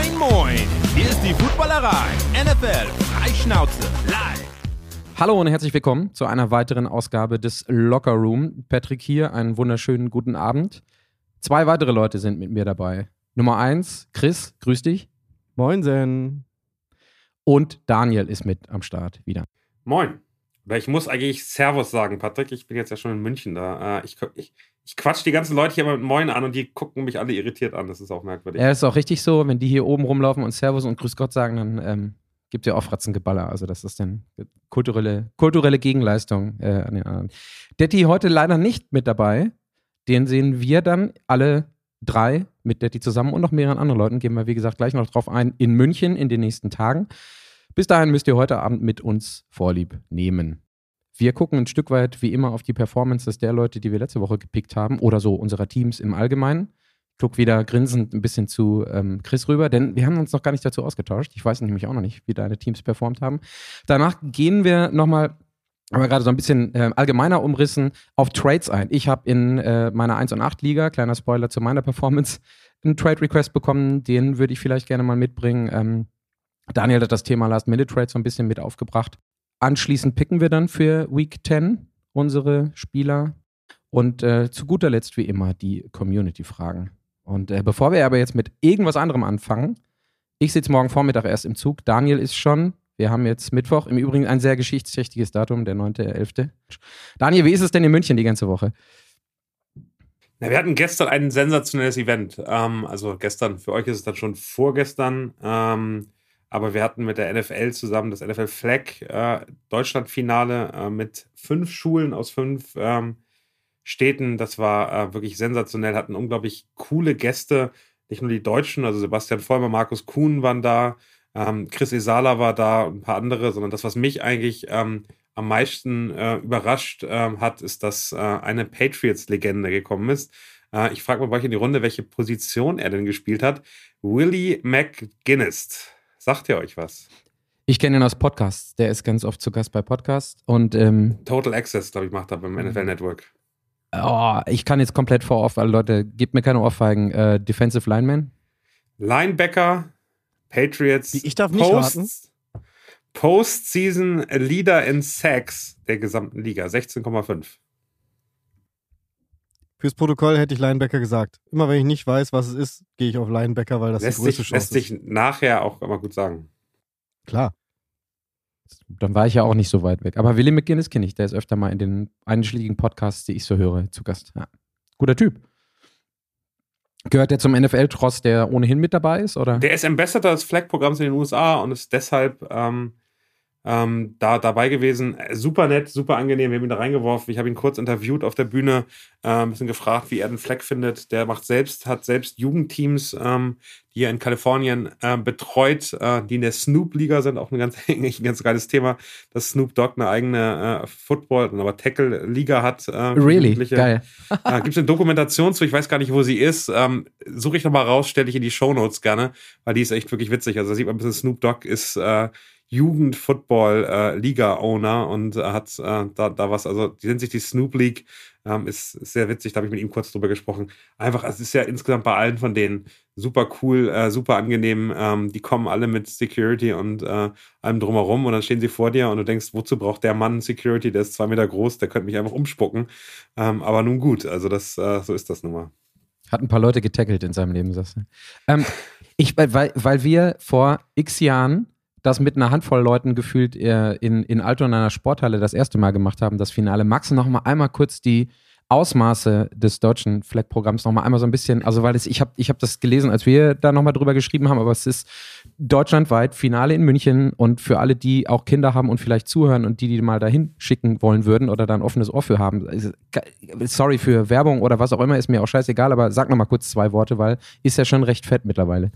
Moin, moin! Hier ist die Footballerei. NFL Freischnauze live. Hallo und herzlich willkommen zu einer weiteren Ausgabe des Locker Room. Patrick hier, einen wunderschönen guten Abend. Zwei weitere Leute sind mit mir dabei. Nummer eins, Chris, grüß dich. Moinsen. Und Daniel ist mit am Start wieder. Moin. Oder ich muss eigentlich Servus sagen, Patrick. Ich bin jetzt ja schon in München da. Äh, ich, ich, ich quatsch die ganzen Leute hier mal mit Moin an und die gucken mich alle irritiert an. Das ist auch merkwürdig. Ja, ist auch richtig so. Wenn die hier oben rumlaufen und Servus und Grüß Gott sagen, dann ähm, gibt ja auch Fratzengeballer. Also das ist dann kulturelle, kulturelle Gegenleistung äh, an den anderen. Detti heute leider nicht mit dabei. Den sehen wir dann alle drei mit Detti zusammen und noch mehreren anderen Leuten. Gehen wir, wie gesagt, gleich noch drauf ein in München in den nächsten Tagen. Bis dahin müsst ihr heute Abend mit uns Vorlieb nehmen. Wir gucken ein Stück weit wie immer auf die Performances der Leute, die wir letzte Woche gepickt haben oder so unserer Teams im Allgemeinen. Ich gucke wieder grinsend ein bisschen zu ähm, Chris rüber, denn wir haben uns noch gar nicht dazu ausgetauscht. Ich weiß nämlich auch noch nicht, wie deine Teams performt haben. Danach gehen wir nochmal aber gerade so ein bisschen äh, allgemeiner umrissen auf Trades ein. Ich habe in äh, meiner 1 und 8 Liga, kleiner Spoiler zu meiner Performance, einen Trade Request bekommen, den würde ich vielleicht gerne mal mitbringen. Ähm, Daniel hat das Thema Last Minute Trade so ein bisschen mit aufgebracht. Anschließend picken wir dann für Week 10 unsere Spieler und äh, zu guter Letzt wie immer die Community-Fragen. Und äh, bevor wir aber jetzt mit irgendwas anderem anfangen, ich sitze morgen Vormittag erst im Zug. Daniel ist schon. Wir haben jetzt Mittwoch. Im Übrigen ein sehr geschichtsträchtiges Datum, der 9.11. Daniel, wie ist es denn in München die ganze Woche? Na, wir hatten gestern ein sensationelles Event. Ähm, also gestern, für euch ist es dann schon vorgestern. Ähm, aber wir hatten mit der NFL zusammen das NFL Flag äh, Deutschlandfinale äh, mit fünf Schulen aus fünf ähm, Städten. Das war äh, wirklich sensationell, hatten unglaublich coole Gäste. Nicht nur die Deutschen, also Sebastian Vollmer, Markus Kuhn waren da, ähm, Chris Esala war da und ein paar andere, sondern das, was mich eigentlich ähm, am meisten äh, überrascht äh, hat, ist, dass äh, eine Patriots-Legende gekommen ist. Äh, ich frage mal bei euch in die Runde, welche Position er denn gespielt hat. Willie McGuinness. Sagt ihr euch was? Ich kenne ihn aus Podcasts. Der ist ganz oft zu Gast bei Podcasts. Und, ähm, Total Access, glaube ich, macht er beim NFL Network. Oh, ich kann jetzt komplett vor Off, weil Leute, gebt mir keine Ohrfeigen. Äh, Defensive Lineman? Linebacker, Patriots. Ich darf nicht Post, raten. Postseason Leader in Sacks der gesamten Liga, 16,5. Fürs Protokoll hätte ich Linebacker gesagt. Immer wenn ich nicht weiß, was es ist, gehe ich auf Linebacker, weil das lässt die größte sich, Chance lässt ist. sich nachher auch immer gut sagen. Klar. Dann war ich ja auch nicht so weit weg. Aber Willie McGinnis kenne ich. Der ist öfter mal in den einschlägigen Podcasts, die ich so höre, zu Gast. Ja. Guter Typ. Gehört der zum NFL-Tross, der ohnehin mit dabei ist? Oder? Der ist Ambassador des Flag-Programms in den USA und ist deshalb ähm, ähm, da dabei gewesen. Äh, super nett, super angenehm. Wir haben ihn da reingeworfen. Ich habe ihn kurz interviewt auf der Bühne, äh, ein bisschen gefragt, wie er den Fleck findet. Der macht selbst, hat selbst Jugendteams, ähm, die er in Kalifornien äh, betreut, äh, die in der Snoop-Liga sind. Auch ein ganz, ein ganz geiles Thema, dass Snoop Dogg eine eigene äh, Football, aber Tackle-Liga hat. Äh, really? Geil. Gibt es eine Dokumentation zu? Ich weiß gar nicht, wo sie ist. Ähm, Suche ich nochmal raus, stelle ich in die Show Notes gerne, weil die ist echt wirklich witzig. Also da sieht man ein bisschen, Snoop Dogg ist äh, Jugend-Football-Liga-Owner äh, und äh, hat äh, da, da was, also die nennt sich die Snoop League, ähm, ist, sehr witzig, da habe ich mit ihm kurz drüber gesprochen. Einfach, es ist ja insgesamt bei allen von denen super cool, äh, super angenehm. Ähm, die kommen alle mit Security und äh, allem drumherum und dann stehen sie vor dir und du denkst, wozu braucht der Mann Security? Der ist zwei Meter groß, der könnte mich einfach umspucken. Ähm, aber nun gut, also das, äh, so ist das nun mal. Hat ein paar Leute getackelt in seinem Leben, sagst du. Ähm, ich, weil, weil wir vor x Jahren das mit einer Handvoll Leuten gefühlt äh, in, in Alto in einer Sporthalle das erste Mal gemacht haben, das Finale. Magst du noch mal einmal kurz die Ausmaße des deutschen Flag-Programms noch mal einmal so ein bisschen, also weil es, ich habe ich hab das gelesen, als wir da noch mal drüber geschrieben haben, aber es ist deutschlandweit Finale in München und für alle, die auch Kinder haben und vielleicht zuhören und die, die mal dahin schicken wollen würden oder da ein offenes Ohr für haben, sorry für Werbung oder was auch immer, ist mir auch scheißegal, aber sag noch mal kurz zwei Worte, weil ist ja schon recht fett mittlerweile.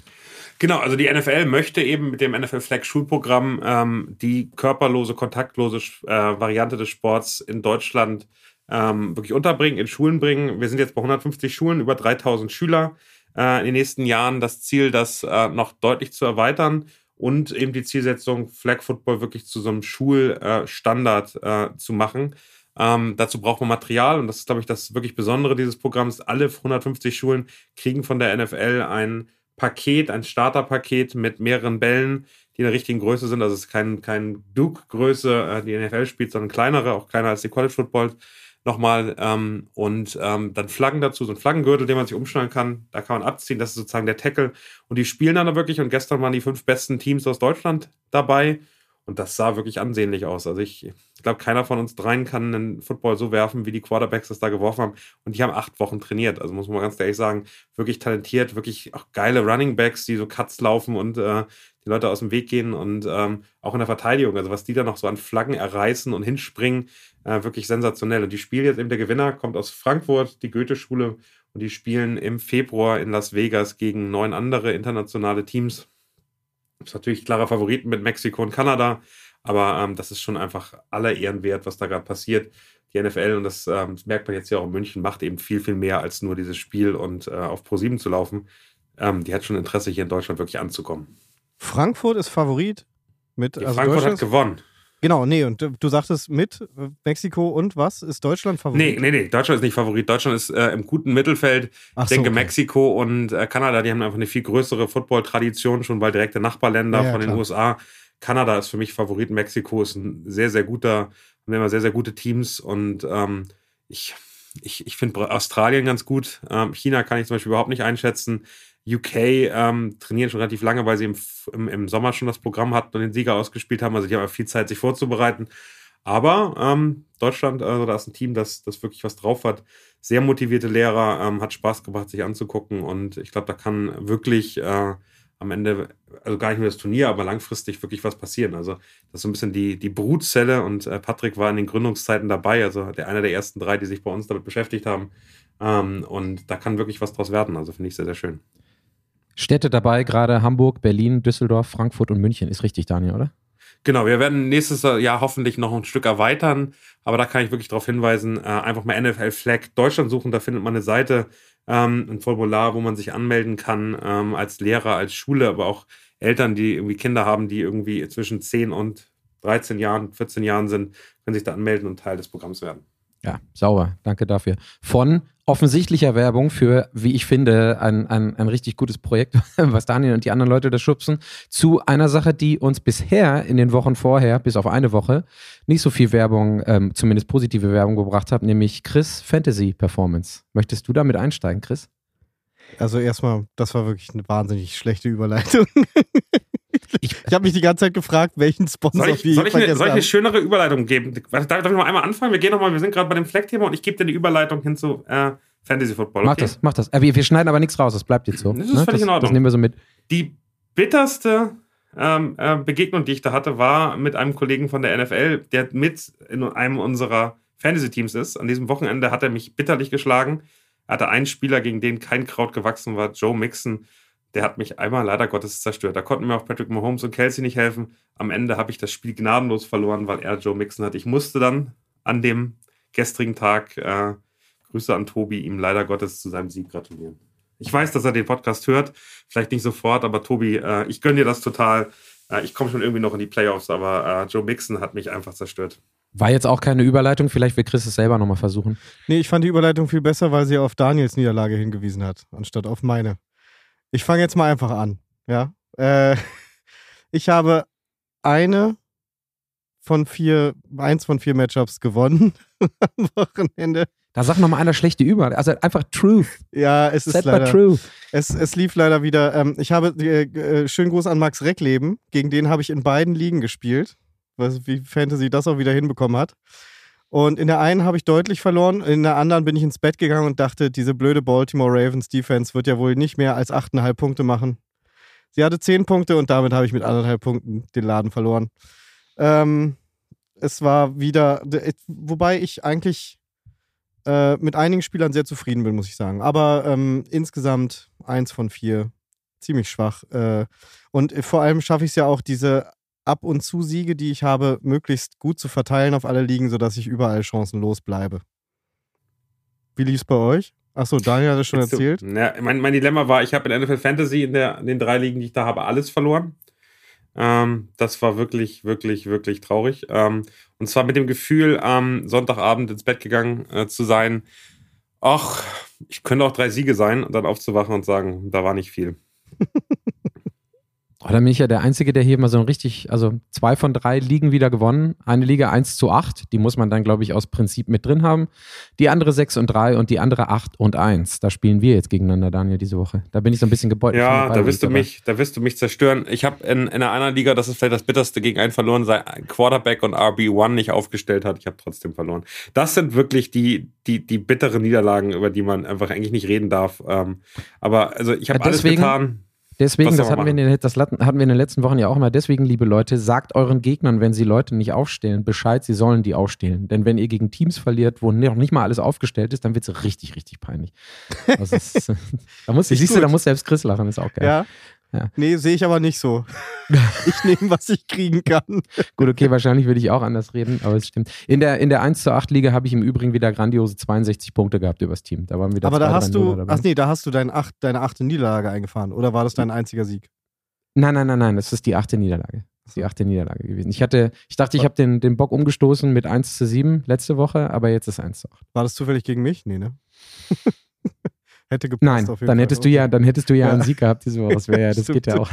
Genau, also die NFL möchte eben mit dem NFL Flag Schulprogramm ähm, die körperlose, kontaktlose äh, Variante des Sports in Deutschland ähm, wirklich unterbringen, in Schulen bringen. Wir sind jetzt bei 150 Schulen, über 3000 Schüler äh, in den nächsten Jahren. Das Ziel, das äh, noch deutlich zu erweitern und eben die Zielsetzung, Flag Football wirklich zu so einem Schulstandard äh, zu machen. Ähm, dazu braucht man Material und das ist, glaube ich, das wirklich Besondere dieses Programms. Alle 150 Schulen kriegen von der NFL ein Paket, ein Starterpaket mit mehreren Bällen, die in der richtigen Größe sind. Also es ist kein, kein Duke-Größe, äh, die NFL spielt, sondern kleinere, auch kleiner als die College Football nochmal. Ähm, und ähm, dann Flaggen dazu, so ein Flaggengürtel, den man sich umschneiden kann. Da kann man abziehen, das ist sozusagen der Tackle. Und die spielen dann wirklich. Und gestern waren die fünf besten Teams aus Deutschland dabei. Und das sah wirklich ansehnlich aus. Also ich glaube, keiner von uns dreien kann einen Football so werfen, wie die Quarterbacks das da geworfen haben. Und die haben acht Wochen trainiert. Also muss man ganz ehrlich sagen, wirklich talentiert, wirklich auch geile Running Backs, die so Cuts laufen und äh, die Leute aus dem Weg gehen und ähm, auch in der Verteidigung. Also was die da noch so an Flaggen erreißen und hinspringen, äh, wirklich sensationell. Und die spielen jetzt eben der Gewinner, kommt aus Frankfurt, die Goethe-Schule. Und die spielen im Februar in Las Vegas gegen neun andere internationale Teams. Das ist natürlich klarer Favoriten mit Mexiko und Kanada, aber ähm, das ist schon einfach aller Ehren wert, was da gerade passiert. Die NFL, und das, ähm, das, merkt man jetzt ja auch in München, macht eben viel, viel mehr als nur dieses Spiel und äh, auf Pro7 zu laufen. Ähm, die hat schon Interesse, hier in Deutschland wirklich anzukommen. Frankfurt ist Favorit mit. Also Frankfurt hat gewonnen. Genau, nee, und du sagtest mit Mexiko und was? Ist Deutschland Favorit? Nee, nee, nee, Deutschland ist nicht Favorit. Deutschland ist äh, im guten Mittelfeld. Ach ich denke, okay. Mexiko und äh, Kanada, die haben einfach eine viel größere Football-Tradition, schon weil direkte Nachbarländer ja, ja, von den klar. USA. Kanada ist für mich Favorit. Mexiko ist ein sehr, sehr guter, haben immer sehr, sehr gute Teams und ähm, ich, ich, ich finde Australien ganz gut. Ähm, China kann ich zum Beispiel überhaupt nicht einschätzen. UK ähm, trainieren schon relativ lange, weil sie im, im, im, Sommer schon das Programm hatten und den Sieger ausgespielt haben. Also die haben viel Zeit, sich vorzubereiten. Aber ähm, Deutschland, also da ist ein Team, das, das wirklich was drauf hat. Sehr motivierte Lehrer, ähm, hat Spaß gebracht, sich anzugucken. Und ich glaube, da kann wirklich äh, am Ende, also gar nicht nur das Turnier, aber langfristig wirklich was passieren. Also das ist so ein bisschen die, die Brutzelle und äh, Patrick war in den Gründungszeiten dabei, also der einer der ersten drei, die sich bei uns damit beschäftigt haben. Ähm, und da kann wirklich was draus werden. Also finde ich sehr, sehr schön. Städte dabei, gerade Hamburg, Berlin, Düsseldorf, Frankfurt und München. Ist richtig, Daniel, oder? Genau, wir werden nächstes Jahr hoffentlich noch ein Stück erweitern, aber da kann ich wirklich darauf hinweisen, äh, einfach mal NFL Flag Deutschland suchen, da findet man eine Seite, ähm, ein Formular, wo man sich anmelden kann, ähm, als Lehrer, als Schule, aber auch Eltern, die irgendwie Kinder haben, die irgendwie zwischen 10 und 13 Jahren, 14 Jahren sind, können sich da anmelden und Teil des Programms werden. Ja, sauber. Danke dafür. Von offensichtlicher Werbung für, wie ich finde, ein, ein, ein richtig gutes Projekt, was Daniel und die anderen Leute da schubsen, zu einer Sache, die uns bisher in den Wochen vorher, bis auf eine Woche, nicht so viel Werbung, ähm, zumindest positive Werbung gebracht hat, nämlich Chris Fantasy Performance. Möchtest du damit einsteigen, Chris? Also erstmal, das war wirklich eine wahnsinnig schlechte Überleitung. Ich, ich habe mich die ganze Zeit gefragt, welchen Sponsor soll ich, soll ich, eine, soll ich eine schönere Überleitung geben? Darf, darf ich mal einmal anfangen? Wir gehen noch mal, wir sind gerade bei dem Fleck-Thema und ich gebe dir die Überleitung hin zu äh, Fantasy Football. Okay? Mach das, mach das. Äh, wir, wir, schneiden aber nichts raus, das bleibt jetzt so. Das ist ne? völlig das, in Ordnung. Das nehmen wir so mit. Die bitterste ähm, äh, Begegnung, die ich da hatte, war mit einem Kollegen von der NFL, der mit in einem unserer Fantasy-Teams ist. An diesem Wochenende hat er mich bitterlich geschlagen. Er hatte einen Spieler, gegen den kein Kraut gewachsen war, Joe Mixon der hat mich einmal leider Gottes zerstört. Da konnten mir auch Patrick Mahomes und Kelsey nicht helfen. Am Ende habe ich das Spiel gnadenlos verloren, weil er Joe Mixon hat. Ich musste dann an dem gestrigen Tag, äh, Grüße an Tobi, ihm leider Gottes zu seinem Sieg gratulieren. Ich weiß, dass er den Podcast hört, vielleicht nicht sofort, aber Tobi, äh, ich gönne dir das total. Äh, ich komme schon irgendwie noch in die Playoffs, aber äh, Joe Mixon hat mich einfach zerstört. War jetzt auch keine Überleitung, vielleicht will Chris es selber nochmal versuchen. Nee, ich fand die Überleitung viel besser, weil sie auf Daniels Niederlage hingewiesen hat, anstatt auf meine. Ich fange jetzt mal einfach an. Ja. Äh, ich habe eine von vier, eins von vier Matchups gewonnen am Wochenende. Da sag noch mal einer schlechte Über. Also einfach Truth. Ja, es ist leider. Truth. Es, es lief leider wieder. Ähm, ich habe äh, äh, schönen Gruß an Max Reckleben. Gegen den habe ich in beiden Ligen gespielt. Was, wie Fantasy das auch wieder hinbekommen hat. Und in der einen habe ich deutlich verloren, in der anderen bin ich ins Bett gegangen und dachte, diese blöde Baltimore Ravens Defense wird ja wohl nicht mehr als 8,5 Punkte machen. Sie hatte 10 Punkte und damit habe ich mit anderthalb Punkten den Laden verloren. Ähm, es war wieder, wobei ich eigentlich äh, mit einigen Spielern sehr zufrieden bin, muss ich sagen. Aber ähm, insgesamt eins von vier, ziemlich schwach. Äh, und vor allem schaffe ich es ja auch, diese ab und zu Siege, die ich habe, möglichst gut zu verteilen auf alle Ligen, sodass ich überall chancenlos bleibe. Wie lief es bei euch? Achso, Daniel hat es schon erzählt. So, ja, mein, mein, Dilemma war, ich habe in NFL Fantasy in, der, in den drei Ligen, die ich da habe, alles verloren. Ähm, das war wirklich, wirklich, wirklich traurig. Ähm, und zwar mit dem Gefühl, am Sonntagabend ins Bett gegangen äh, zu sein, ach, ich könnte auch drei Siege sein und dann aufzuwachen und sagen, da war nicht viel. Oh, dann bin ich ja der Einzige, der hier mal so ein richtig, also zwei von drei Ligen wieder gewonnen. Eine Liga 1 zu 8, die muss man dann, glaube ich, aus Prinzip mit drin haben. Die andere 6 und 3 und die andere 8 und 1. Da spielen wir jetzt gegeneinander, Daniel, diese Woche. Da bin ich so ein bisschen gebeutelt. Ja, da wirst du mich, da wirst du mich zerstören. Ich habe in, in einer anderen Liga, das ist vielleicht das Bitterste, gegen einen verloren, sei Quarterback und RB1 nicht aufgestellt hat. Ich habe trotzdem verloren. Das sind wirklich die, die, die bitteren Niederlagen, über die man einfach eigentlich nicht reden darf. Ähm, aber also ich habe ja, alles getan. Deswegen, das hatten wir, den, das hatten wir in den letzten Wochen ja auch immer. Deswegen, liebe Leute, sagt euren Gegnern, wenn sie Leute nicht aufstellen, Bescheid, sie sollen die aufstellen. Denn wenn ihr gegen Teams verliert, wo noch nicht mal alles aufgestellt ist, dann wird es richtig, richtig peinlich. Also ist, da muss, siehst du, da muss selbst Chris lachen, ist auch geil. Ja, ja. Nee, sehe ich aber nicht so. ich nehme, was ich kriegen kann. Gut, okay, wahrscheinlich würde ich auch anders reden, aber es stimmt. In der, in der 1 zu 8 Liga habe ich im Übrigen wieder grandiose 62 Punkte gehabt übers Team. Da waren wieder aber da hast du, ach nee, da hast du dein acht, deine achte Niederlage eingefahren. Oder war das dein einziger Sieg? Nein, nein, nein, nein, das ist die achte Niederlage. Das ist die achte Niederlage gewesen. Ich hatte, ich dachte, ich habe den, den Bock umgestoßen mit 1 zu 7 letzte Woche, aber jetzt ist 1 zu 8. War das zufällig gegen mich? Nee, ne? hätte gepasst. Nein, dann Fall. hättest du ja, dann hättest du ja, ja. einen Sieg gehabt diese Woche. Das wäre ja, das geht ja auch.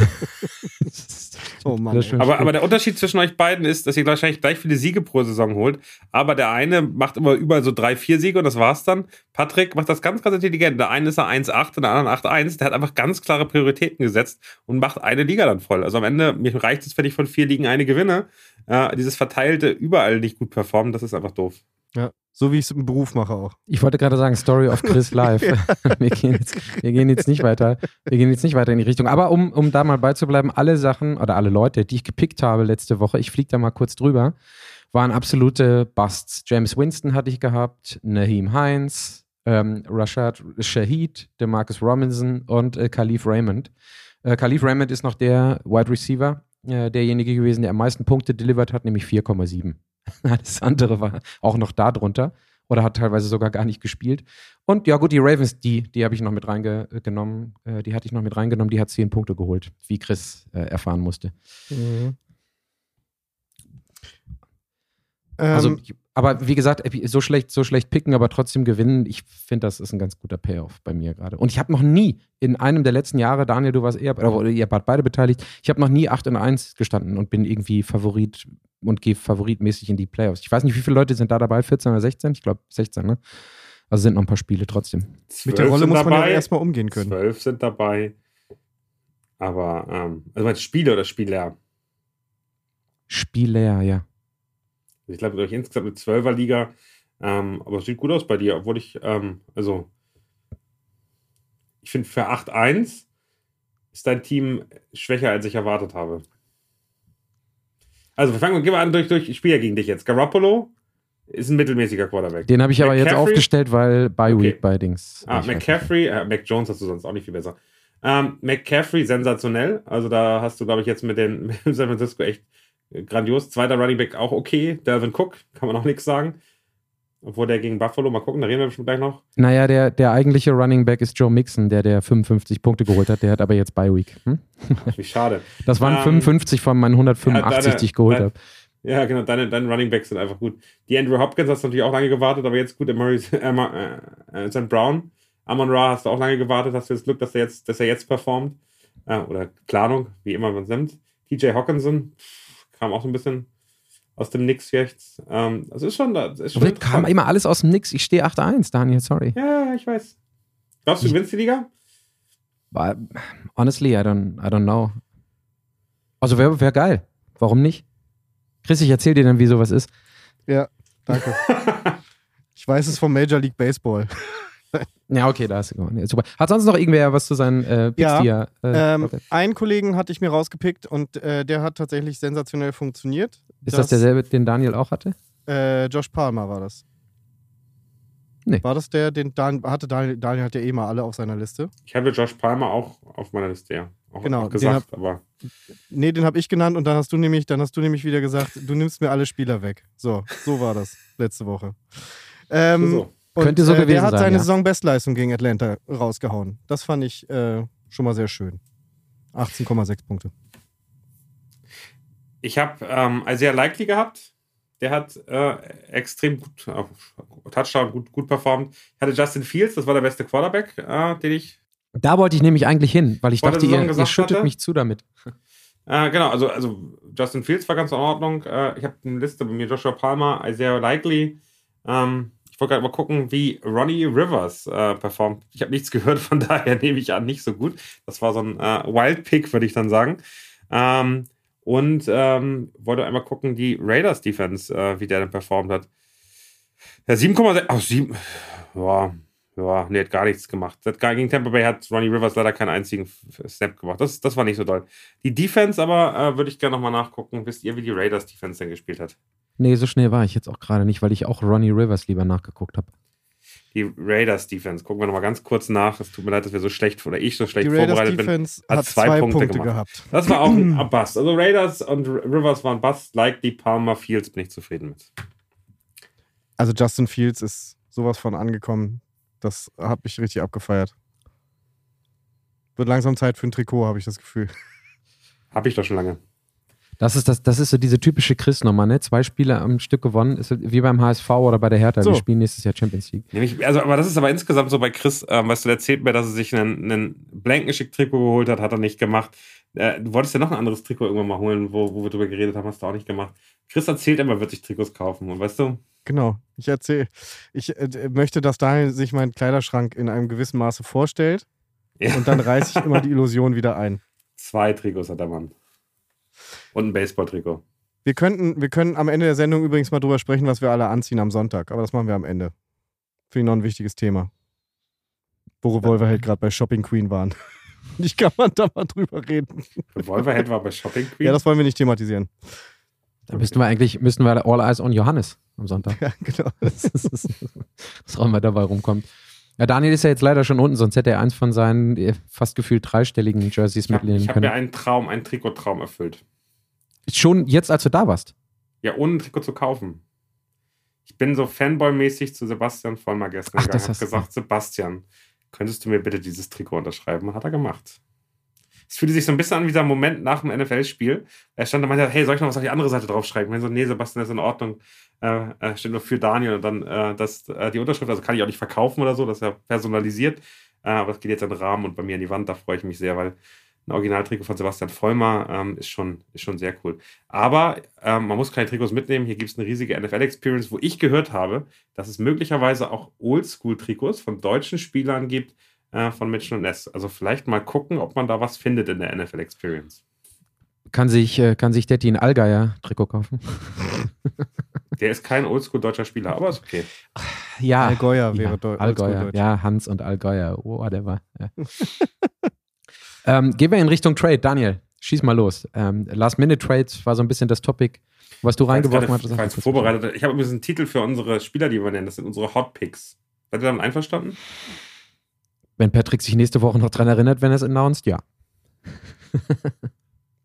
oh Mann. Aber, aber der Unterschied zwischen euch beiden ist, dass ihr wahrscheinlich gleich viele Siege pro Saison holt. Aber der eine macht immer überall so drei, vier Siege und das war's dann. Patrick macht das ganz, ganz intelligent. Der eine ist er 1,8 und der andere 8,1. Der hat einfach ganz klare Prioritäten gesetzt und macht eine Liga dann voll. Also am Ende, mir reicht es, wenn ich von vier Ligen eine gewinne. Äh, dieses verteilte überall nicht gut performen, das ist einfach doof. Ja, so wie ich es im Beruf mache auch. Ich wollte gerade sagen, Story of Chris Live. wir, gehen jetzt, wir gehen jetzt nicht weiter. Wir gehen jetzt nicht weiter in die Richtung. Aber um, um da mal beizubleiben, alle Sachen oder alle Leute, die ich gepickt habe letzte Woche, ich fliege da mal kurz drüber, waren absolute Busts. James Winston hatte ich gehabt, Naheem Heinz, ähm, Rashad Shahid, DeMarcus Robinson und äh, Khalif Raymond. Äh, Khalif Raymond ist noch der Wide Receiver, äh, derjenige gewesen, der am meisten Punkte delivered hat, nämlich 4,7. Alles andere war auch noch da drunter oder hat teilweise sogar gar nicht gespielt. Und ja, gut, die Ravens, die, die habe ich noch mit reingenommen, äh, die hatte ich noch mit reingenommen, die hat zehn Punkte geholt, wie Chris äh, erfahren musste. Mhm. Also, ähm, aber wie gesagt, so schlecht, so schlecht picken, aber trotzdem gewinnen, ich finde, das ist ein ganz guter Payoff bei mir gerade. Und ich habe noch nie in einem der letzten Jahre, Daniel, du warst eher, oder ihr wart beide beteiligt, ich habe noch nie 8 in 1 gestanden und bin irgendwie Favorit und gehe favoritmäßig in die Playoffs. Ich weiß nicht, wie viele Leute sind da dabei, 14 oder 16? Ich glaube 16, ne? Also sind noch ein paar Spiele trotzdem. Mit der Rolle muss man dabei, ja erstmal umgehen können. Zwölf sind dabei. Aber, ähm, also meinst Spiele oder Spieler? Spieler, ja. Ich glaube, durch insgesamt eine Zwölferliga. Ähm, aber es sieht gut aus bei dir, obwohl ich, ähm, also, ich finde, für 8-1 ist dein Team schwächer, als ich erwartet habe. Also, wir fangen, gehen wir an durch, durch, ich spiele ja gegen dich jetzt. Garoppolo ist ein mittelmäßiger Quarterback. Den habe ich aber jetzt aufgestellt, weil bei okay. Week bei Dings. Ah, McCaffrey, äh, Mac Jones hast du sonst auch nicht viel besser. Ähm, McCaffrey sensationell. Also da hast du, glaube ich, jetzt mit den mit San Francisco echt grandios. Zweiter Running Back auch okay. Delvin Cook, kann man auch nichts sagen. Obwohl der gegen Buffalo, mal gucken, da reden wir bestimmt gleich noch. Naja, der, der eigentliche Running Back ist Joe Mixon, der der 55 Punkte geholt hat. Der hat aber jetzt Bye Week. Hm? Wie schade. Das waren ähm, 55 von meinen 185, ja, deine, die ich geholt habe. Ja, genau, deine, deine Running Backs sind einfach gut. Die Andrew Hopkins hast du natürlich auch lange gewartet, aber jetzt gut, der Murray, äh, äh, St. Brown. Amon Ra hast du auch lange gewartet, hast du das Glück, dass er jetzt, dass er jetzt performt. Äh, oder Planung, wie immer man es nimmt. TJ Hawkinson kam auch so ein bisschen aus dem Nix jetzt. Ähm, das ist schon. Das ist schon kam immer alles aus dem Nix. Ich stehe 8-1, Daniel, sorry. Ja, ich weiß. Glaubst du, du gewinnst die Liga? Honestly, I don't, I don't know. Also wäre wär geil. Warum nicht? Chris, ich erzähl dir dann, wie sowas ist. Ja, danke. ich weiß es vom Major League Baseball. Ja, okay, da hast du gewonnen. Ja, super. Hat sonst noch irgendwer was zu seinen äh, Picks, ja, hier, äh, ähm, Einen Kollegen hatte ich mir rausgepickt und äh, der hat tatsächlich sensationell funktioniert. Ist das, das derselbe, den Daniel auch hatte? Äh, Josh Palmer war das. Nee. War das der, den Dan hatte Daniel, Daniel hat ja eh mal alle auf seiner Liste. Ich habe Josh Palmer auch auf meiner Liste, ja. Auch, genau, auch gesagt, hab, aber. Nee, den habe ich genannt und dann hast du nämlich, dann hast du nämlich wieder gesagt, du nimmst mir alle Spieler weg. So, so war das letzte Woche. Ähm, so. Und, Könnte so äh, gewesen der hat sein, seine ja. Saisonbestleistung gegen Atlanta rausgehauen. Das fand ich äh, schon mal sehr schön. 18,6 Punkte. Ich habe ähm, Isaiah Likely gehabt. Der hat äh, extrem gut, äh, Touchdown gut, gut performt. Ich hatte Justin Fields, das war der beste Quarterback, äh, den ich. Da wollte ich nämlich eigentlich hin, weil ich dachte, ihr, ihr schüttet hatte. mich zu damit. Äh, genau, also, also Justin Fields war ganz in Ordnung. Äh, ich habe eine Liste bei mir: Joshua Palmer, Isaiah Likely. Ähm, ich wollte gerade mal gucken, wie Ronnie Rivers äh, performt. Ich habe nichts gehört, von daher nehme ich an, nicht so gut. Das war so ein äh, Wild Pick, würde ich dann sagen. Ähm, und ähm, wollte einmal gucken, die Raiders Defense, äh, wie der denn performt hat. Ja, 7,6. Ach, 7. Ja, ja, nee, hat gar nichts gemacht. Gegen Tampa Bay hat Ronnie Rivers leider keinen einzigen Snap gemacht. Das, das war nicht so doll. Die Defense aber äh, würde ich gerne nochmal nachgucken. Wisst ihr, wie die Raiders Defense denn gespielt hat? Nee, so schnell war ich jetzt auch gerade nicht, weil ich auch Ronnie Rivers lieber nachgeguckt habe. Die Raiders Defense, gucken wir nochmal ganz kurz nach. Es tut mir leid, dass wir so schlecht oder ich so schlecht die vorbereitet Defense bin. Hat, zwei, zwei Punkte, Punkte gehabt. Das war auch ein Bust. Also Raiders und Rivers waren Bust. Like die Palmer Fields bin ich zufrieden mit. Also Justin Fields ist sowas von angekommen. Das hat mich richtig abgefeiert. Wird langsam Zeit für ein Trikot, habe ich das Gefühl. Habe ich doch schon lange. Das ist, das, das ist so diese typische Chris-Nummer, ne? Zwei Spiele am Stück gewonnen, ist wie beim HSV oder bei der Hertha. So. Die spielen nächstes Jahr Champions League. Nämlich, also, aber das ist aber insgesamt so bei Chris, ähm, weißt du, der erzählt mir, dass er sich einen, einen Blankengeschick-Trikot geholt hat, hat er nicht gemacht. Äh, du wolltest ja noch ein anderes Trikot irgendwann mal holen, wo, wo wir drüber geredet haben, hast du auch nicht gemacht. Chris erzählt immer, wird sich Trikots kaufen. Und weißt du, Genau, ich erzähle. Ich äh, möchte, dass Daniel sich meinen Kleiderschrank in einem gewissen Maße vorstellt. Ja. Und dann reiße ich immer die Illusion wieder ein. Zwei Trikots hat der Mann. Und ein Baseball-Trikot. Wir könnten, wir können am Ende der Sendung übrigens mal drüber sprechen, was wir alle anziehen am Sonntag. Aber das machen wir am Ende. Finde ich noch ein wichtiges Thema. Wo Revolverheld gerade bei Shopping Queen waren. Ich kann man da mal drüber reden. Revolverheld war bei Shopping Queen? Ja, das wollen wir nicht thematisieren. Da müssten wir eigentlich, müssten wir All Eyes on Johannes am Sonntag. Ja, genau. Das ist, was auch immer dabei rumkommt. Ja, Daniel ist ja jetzt leider schon unten, sonst hätte er eins von seinen äh, fast gefühlt dreistelligen Jerseys mitnehmen ich können. Ich habe mir einen Traum, einen Trikottraum erfüllt. Schon jetzt, als du da warst? Ja, ohne ein Trikot zu kaufen. Ich bin so Fanboy-mäßig zu Sebastian Vollmer gestern Ach, gegangen. Ich habe gesagt, Sebastian, könntest du mir bitte dieses Trikot unterschreiben? Hat er gemacht. Es fühlte sich so ein bisschen an wie dieser Moment nach dem NFL-Spiel. Er stand da und meinte, hey, soll ich noch was auf die andere Seite draufschreiben? Ich so, nee, Sebastian, das ist in Ordnung. Äh, steht nur für Daniel und dann äh, das, äh, die Unterschrift, also kann ich auch nicht verkaufen oder so, das ist ja personalisiert. Äh, aber das geht jetzt in den Rahmen und bei mir an die Wand, da freue ich mich sehr, weil ein Originaltrikot von Sebastian Vollmer ähm, ist, schon, ist schon sehr cool. Aber ähm, man muss keine Trikots mitnehmen. Hier gibt es eine riesige NFL-Experience, wo ich gehört habe, dass es möglicherweise auch Oldschool-Trikots von deutschen Spielern gibt, äh, von Mitchell und Ness. Also vielleicht mal gucken, ob man da was findet in der NFL Experience. Kann sich, äh, kann sich Detti ein Allgeier-Trikot kaufen? Der ist kein oldschool deutscher Spieler, aber ist okay. Ja. Allgäuer wäre ja, deutsch. Allgäuer, ja, Hans und Allgäuer, oh, whatever. Ja. ähm, gehen wir in Richtung Trade. Daniel, schieß mal los. Ähm, Last-Minute-Trades war so ein bisschen das Topic, was du reingeworfen hast. Ich, vorbereitet. ich habe übrigens einen Titel für unsere Spieler, die wir nennen. Das sind unsere Hot Picks. Seid ihr damit einverstanden? Wenn Patrick sich nächste Woche noch dran erinnert, wenn er es announced, ja.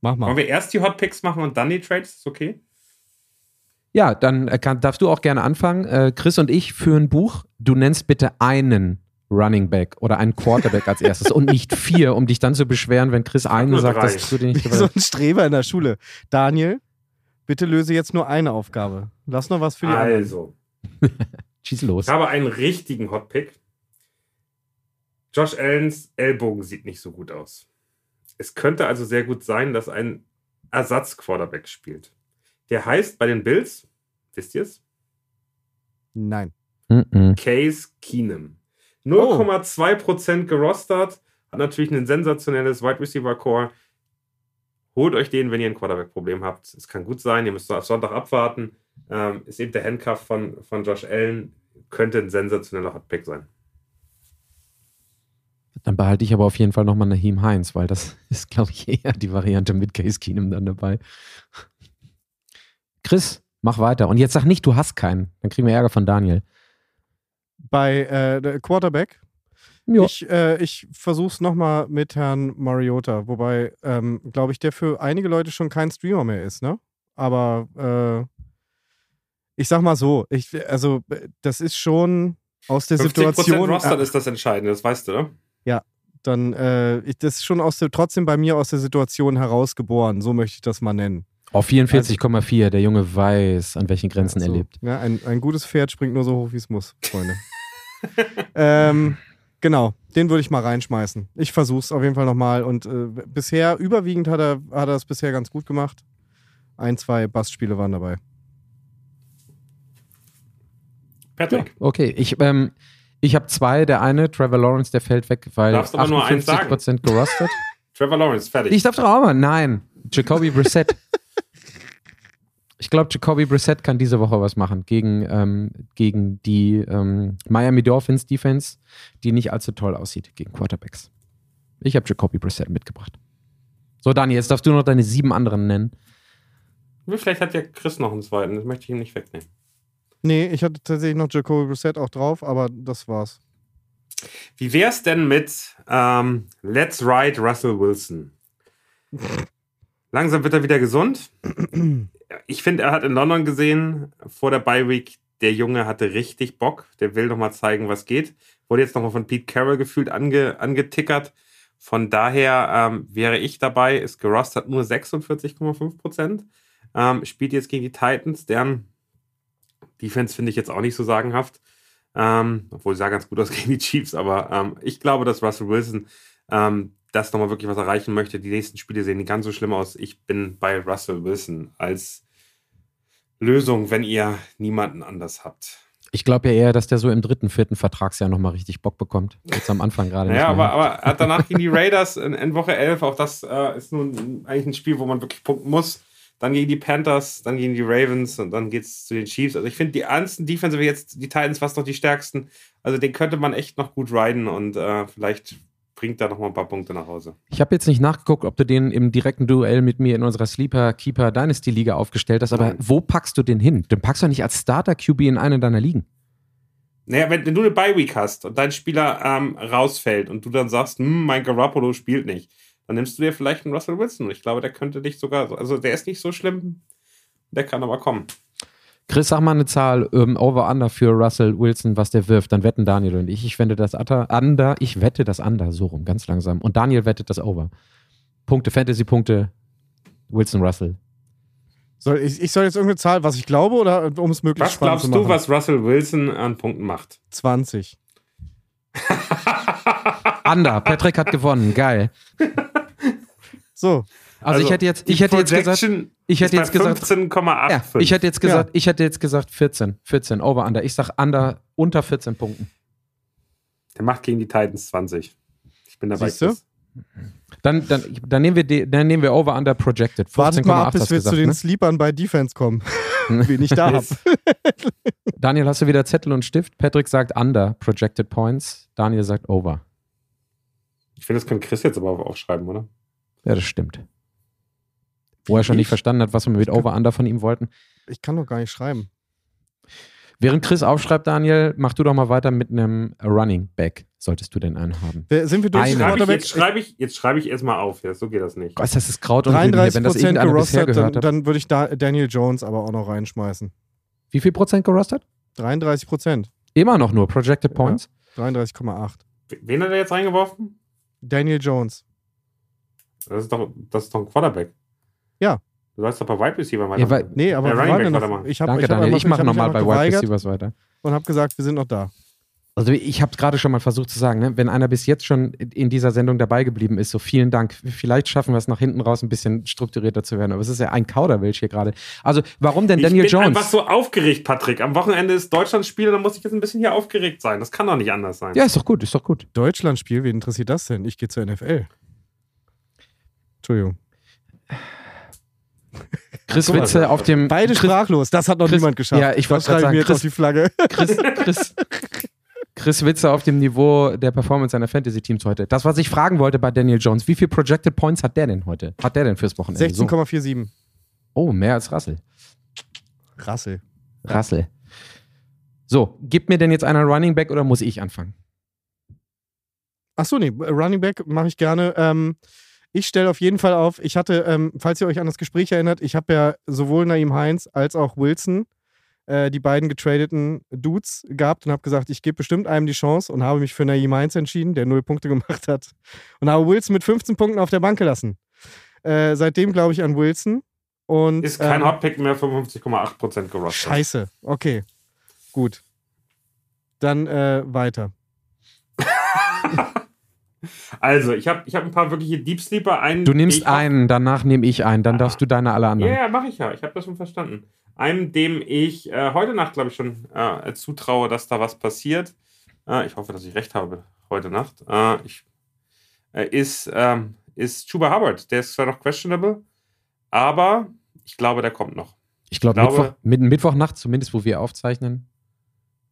Mach mal. Wollen wir erst die Hot Picks machen und dann die Trades? Ist okay? Ja, dann äh, kann, darfst du auch gerne anfangen. Äh, Chris und ich führen Buch. Du nennst bitte einen Running Back oder einen Quarterback als erstes und nicht vier, um dich dann zu beschweren, wenn Chris einen sagt, drei. dass du den nicht Wie so ein Streber in der Schule. Daniel, bitte löse jetzt nur eine Aufgabe. Lass noch was für die Also. Schieß los. Ich habe einen richtigen Hotpick. Josh Allens Ellbogen sieht nicht so gut aus. Es könnte also sehr gut sein, dass ein Ersatz-Quarterback spielt. Der heißt bei den Bills, wisst ihr es? Nein. Case Keenum. 0,2% oh. gerostert, hat natürlich ein sensationelles Wide Receiver Core. Holt euch den, wenn ihr ein Quarterback-Problem habt. Es kann gut sein, ihr müsst auf Sonntag abwarten. Ähm, ist eben der Handcuff von, von Josh Allen, könnte ein sensationeller Hotpick sein. Dann behalte ich aber auf jeden Fall nochmal Nahim Heinz, weil das ist, glaube ich, eher die Variante mit Case Keenum dann dabei. Chris, mach weiter. Und jetzt sag nicht, du hast keinen. Dann kriegen wir Ärger von Daniel. Bei äh, Quarterback? Jo. Ich, äh, ich versuche es nochmal mit Herrn Mariota, wobei, ähm, glaube ich, der für einige Leute schon kein Streamer mehr ist, ne? Aber äh, ich sag mal so, ich, also das ist schon aus der 50% Situation. Roster äh, ist das Entscheidende, das weißt du, ne? Ja, dann äh, das ist schon aus der, trotzdem bei mir aus der Situation herausgeboren. So möchte ich das mal nennen. Auf 44,4, also, der Junge weiß, an welchen Grenzen ja, so. er lebt. Ja, ein, ein gutes Pferd springt nur so hoch, wie es muss, Freunde. ähm, Genau, den würde ich mal reinschmeißen. Ich versuche es auf jeden Fall nochmal. Und äh, bisher, überwiegend hat er, hat er es bisher ganz gut gemacht. Ein, zwei Bastspiele waren dabei. Patrick. Okay, ich, ähm, ich habe zwei. Der eine, Trevor Lawrence, der fällt weg, weil Darfst aber nur eins 58% gerostet. Trevor Lawrence, fertig. Ich darf doch auch mal. Nein, Jacoby Brissett. ich glaube, Jacoby Brissett kann diese Woche was machen gegen, ähm, gegen die ähm, Miami Dolphins Defense, die nicht allzu toll aussieht gegen Quarterbacks. Ich habe Jacoby Brissett mitgebracht. So, Daniel, jetzt darfst du noch deine sieben anderen nennen. Vielleicht hat ja Chris noch einen zweiten, das möchte ich ihm nicht wegnehmen. Nee, ich hatte tatsächlich noch Jacoby Brissett auch drauf, aber das war's. Wie wär's denn mit ähm, Let's Ride Russell Wilson? Langsam wird er wieder gesund. Ich finde, er hat in London gesehen, vor der Bye Week, der Junge hatte richtig Bock. Der will nochmal zeigen, was geht. Wurde jetzt nochmal von Pete Carroll gefühlt ange, angetickert. Von daher ähm, wäre ich dabei. Ist gerostet nur 46,5 Prozent. Ähm, spielt jetzt gegen die Titans, deren Defense finde ich jetzt auch nicht so sagenhaft. Ähm, obwohl sah ganz gut aus gegen die Chiefs, aber ähm, ich glaube, dass Russell Wilson ähm, das nochmal wirklich was erreichen möchte. Die nächsten Spiele sehen nicht ganz so schlimm aus. Ich bin bei Russell Wilson als Lösung, wenn ihr niemanden anders habt. Ich glaube ja eher, dass der so im dritten, vierten Vertragsjahr nochmal richtig Bock bekommt. Jetzt am Anfang gerade. Ja, aber, aber er hat danach gegen die Raiders in, in Woche 11, auch das äh, ist nun eigentlich ein Spiel, wo man wirklich punkten muss dann gegen die Panthers, dann gegen die Ravens und dann geht es zu den Chiefs. Also ich finde die ernsten Defensive jetzt, die Titans fast noch die stärksten. Also den könnte man echt noch gut riden und äh, vielleicht bringt da noch mal ein paar Punkte nach Hause. Ich habe jetzt nicht nachgeguckt, ob du den im direkten Duell mit mir in unserer Sleeper Keeper Dynasty Liga aufgestellt hast, aber Nein. wo packst du den hin? Den packst du nicht als Starter QB in eine deiner Ligen. Naja, wenn, wenn du eine Bye Week hast und dein Spieler ähm, rausfällt und du dann sagst, hm, mein Garoppolo spielt nicht, dann nimmst du dir vielleicht einen Russell Wilson. Ich glaube, der könnte dich sogar, also der ist nicht so schlimm, der kann aber kommen. Chris, sag mal eine Zahl, ähm, Over-Under für Russell Wilson, was der wirft. Dann wetten Daniel und ich. Ich wette das Under, ich wette das Under, so rum, ganz langsam. Und Daniel wettet das Over. Punkte, Fantasy-Punkte, Wilson Russell. Soll ich, ich soll jetzt irgendeine Zahl, was ich glaube, oder um es möglichst was spannend zu machen? Was glaubst du, was Russell Wilson an Punkten macht? 20. Under. Patrick hat gewonnen. Geil. So. Also, also, ich hätte jetzt, ich hätte jetzt gesagt, ich hätte jetzt gesagt, 15,8. Ja, ich hätte jetzt gesagt, ja. ich hätte jetzt gesagt 14, 14 over under. Ich sag under unter 14 Punkten. Der macht gegen die Titans 20. Ich bin dabei. Siehst du? Dann, dann, dann, nehmen wir die, dann nehmen wir over under projected. 15, Wartet mal ab, bis wir gesagt, zu den ne? Sleepern bei Defense kommen. Wen ich da habe. Daniel, hast du wieder Zettel und Stift? Patrick sagt under projected points. Daniel sagt over. Ich finde, das kann Chris jetzt aber auch schreiben, oder? Ja, das stimmt. Wo er schon ich? nicht verstanden hat, was wir mit Over-Under von ihm wollten. Ich kann doch gar nicht schreiben. Während Chris aufschreibt, Daniel, mach du doch mal weiter mit einem Running Back. Solltest du denn einen haben? Sind wir durch? Schreib ich, jetzt schreibe ich, jetzt schreib ich erstmal auf. Ja, so geht das nicht. Was, das ist Kraut und 33 wenn das irgendeiner bisher gehört dann. Dann würde ich da Daniel Jones aber auch noch reinschmeißen. Wie viel Prozent gerostet? 33 Prozent. Immer noch nur Projected Points? Ja, 33,8. Wen hat er jetzt reingeworfen? Daniel Jones. Das ist doch, das ist doch ein Quarterback. Ja. Du sollst doch bei Wide Receiver weiter. Ja, nee, aber Back noch, ich hab, Danke, ich hab Daniel. ich mache nochmal bei Wide Receivers weiter. Und habe gesagt, wir sind noch da. Also ich habe gerade schon mal versucht zu sagen, ne, wenn einer bis jetzt schon in dieser Sendung dabei geblieben ist, so vielen Dank. Vielleicht schaffen wir es nach hinten raus ein bisschen strukturierter zu werden. Aber es ist ja ein Kauderwelsch hier gerade. Also warum denn Daniel Jones? Ich bin einfach so aufgeregt, Patrick. Am Wochenende ist Deutschlandspiel, dann muss ich jetzt ein bisschen hier aufgeregt sein. Das kann doch nicht anders sein. Ja, ist doch gut, ist doch gut. Deutschlandspiel, wen interessiert das denn? Ich gehe zur NFL. Entschuldigung. Chris Witze auf dem. Beide Chris, sprachlos, das hat noch Chris, niemand geschafft. Ja, ich wollte gerade sagen, Chris, die Flagge. Chris, Chris, Chris Witze auf dem Niveau der Performance seiner Fantasy-Teams heute. Das, was ich fragen wollte bei Daniel Jones, wie viele Projected Points hat der denn heute? Hat der denn fürs Wochenende? 16,47. Oh, mehr als Russell. Russell. Russell. So, gibt mir denn jetzt einer Running Back oder muss ich anfangen? Achso, nee, Running Back mache ich gerne. Ähm, ich stelle auf jeden Fall auf, ich hatte, ähm, falls ihr euch an das Gespräch erinnert, ich habe ja sowohl Naim Heinz als auch Wilson, äh, die beiden getradeten Dudes, gehabt und habe gesagt, ich gebe bestimmt einem die Chance und habe mich für Naim Heinz entschieden, der null Punkte gemacht hat. Und habe Wilson mit 15 Punkten auf der Bank gelassen. Äh, seitdem glaube ich an Wilson. Und, Ist kein ähm, Hotpick mehr, 55,8% gerostet. Scheiße, okay. Gut. Dann äh, weiter. Also, ich habe ich hab ein paar wirkliche Deep Sleeper. Einen, du nimmst einen, danach nehme ich einen, dann darfst du deine alle anderen. Ja, ja, mache ich ja. Ich habe das schon verstanden. Einem, dem ich äh, heute Nacht, glaube ich, schon äh, zutraue, dass da was passiert. Äh, ich hoffe, dass ich recht habe heute Nacht. Äh, ich, äh, ist, ähm, ist Chuba Hubbard. Der ist zwar noch questionable, aber ich glaube, der kommt noch. Ich, glaub, ich glaube, Mittwoch, mit, Mittwochnacht, zumindest wo wir aufzeichnen,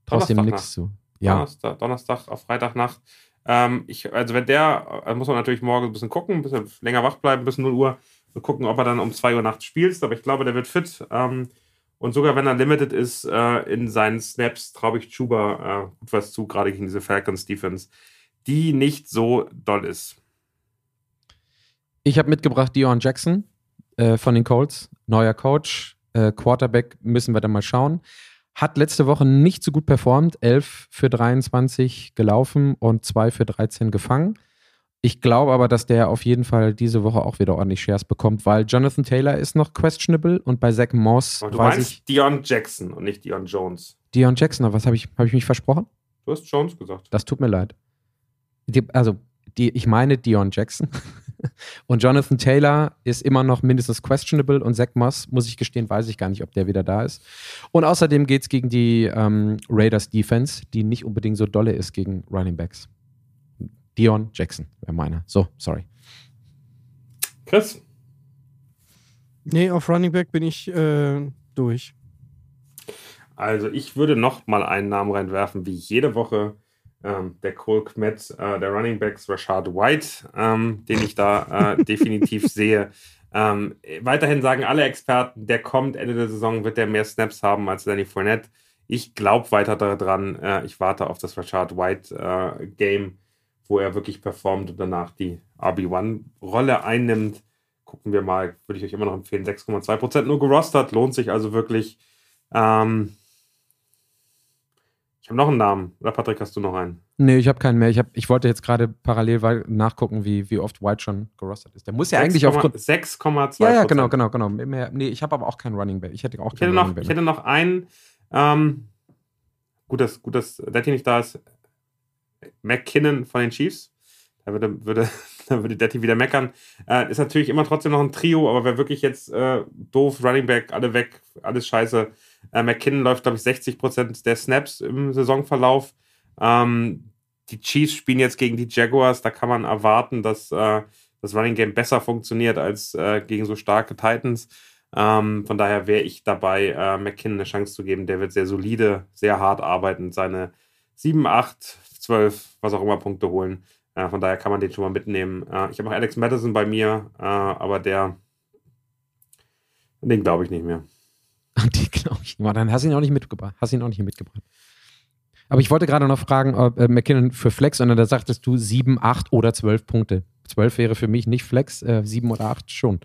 traust ihm nichts zu. Ja. Donnerstag, Donnerstag auf Freitagnacht. Ähm, ich, also wenn der, äh, muss man natürlich morgen ein bisschen gucken, ein bisschen länger wach bleiben, bis 0 Uhr und gucken, ob er dann um 2 Uhr nachts spielt. Aber ich glaube, der wird fit. Ähm, und sogar wenn er limited ist äh, in seinen Snaps, traue ich Chuba äh, was zu, gerade gegen diese Falcons Defense, die nicht so doll ist. Ich habe mitgebracht Dion Jackson äh, von den Colts, neuer Coach. Äh, Quarterback müssen wir dann mal schauen. Hat letzte Woche nicht so gut performt. 11 für 23 gelaufen und 2 für 13 gefangen. Ich glaube aber, dass der auf jeden Fall diese Woche auch wieder ordentlich Shares bekommt, weil Jonathan Taylor ist noch questionable und bei Zach Moss aber du weiß meinst ich. Dion Jackson und nicht Dion Jones. Dion Jackson, was habe ich, hab ich mich versprochen? Du hast Jones gesagt. Das tut mir leid. Die, also, die, ich meine Dion Jackson. Und Jonathan Taylor ist immer noch mindestens questionable und Zach Moss, muss ich gestehen, weiß ich gar nicht, ob der wieder da ist. Und außerdem geht es gegen die ähm, Raiders Defense, die nicht unbedingt so dolle ist gegen Running Backs. Dion Jackson wäre meiner. So, sorry. Chris? Nee, auf Running Back bin ich äh, durch. Also ich würde noch mal einen Namen reinwerfen, wie jede Woche ähm, der Cole Kmet, äh, der Running Backs Rashad White, ähm, den ich da äh, definitiv sehe. Ähm, weiterhin sagen alle Experten, der kommt Ende der Saison, wird der mehr Snaps haben als Danny Fournette. Ich glaube weiter daran. Äh, ich warte auf das Rashad White äh, Game, wo er wirklich performt und danach die RB1-Rolle einnimmt. Gucken wir mal, würde ich euch immer noch empfehlen. 6,2% nur gerostert, lohnt sich also wirklich. Ähm, ich habe noch einen Namen. Oder Patrick, hast du noch einen? Nee, ich habe keinen mehr. Ich, hab, ich wollte jetzt gerade parallel nachgucken, wie, wie oft White schon gerostet ist. Der muss ja 6, eigentlich aufgrund. 6,2. Ja, ja, genau, genau, genau. Mehr, nee, ich habe aber auch keinen Running Back. Ich hätte auch ich hätte noch, Ich hätte noch einen. Ähm, gut, dass, gut, dass Detti nicht da ist. McKinnon von den Chiefs. Da würde, würde, da würde Detti wieder meckern. Äh, ist natürlich immer trotzdem noch ein Trio, aber wer wirklich jetzt äh, doof, Running Back, alle weg, alles scheiße McKinnon läuft, glaube ich, 60 Prozent der Snaps im Saisonverlauf. Ähm, die Chiefs spielen jetzt gegen die Jaguars. Da kann man erwarten, dass äh, das Running Game besser funktioniert als äh, gegen so starke Titans. Ähm, von daher wäre ich dabei, äh, McKinnon eine Chance zu geben. Der wird sehr solide, sehr hart arbeiten, seine 7, 8, 12, was auch immer Punkte holen. Äh, von daher kann man den schon mal mitnehmen. Äh, ich habe noch Alex Madison bei mir, äh, aber der, den glaube ich nicht mehr. Die glaube ich nicht. Dann hast du ihn auch nicht mitgebracht. Hast ihn auch nicht mitgebracht. Aber ich wollte gerade noch fragen, ob äh, McKinnon für Flex, und da sagtest du sieben, acht oder zwölf Punkte. Zwölf wäre für mich nicht Flex, äh, sieben oder acht schon.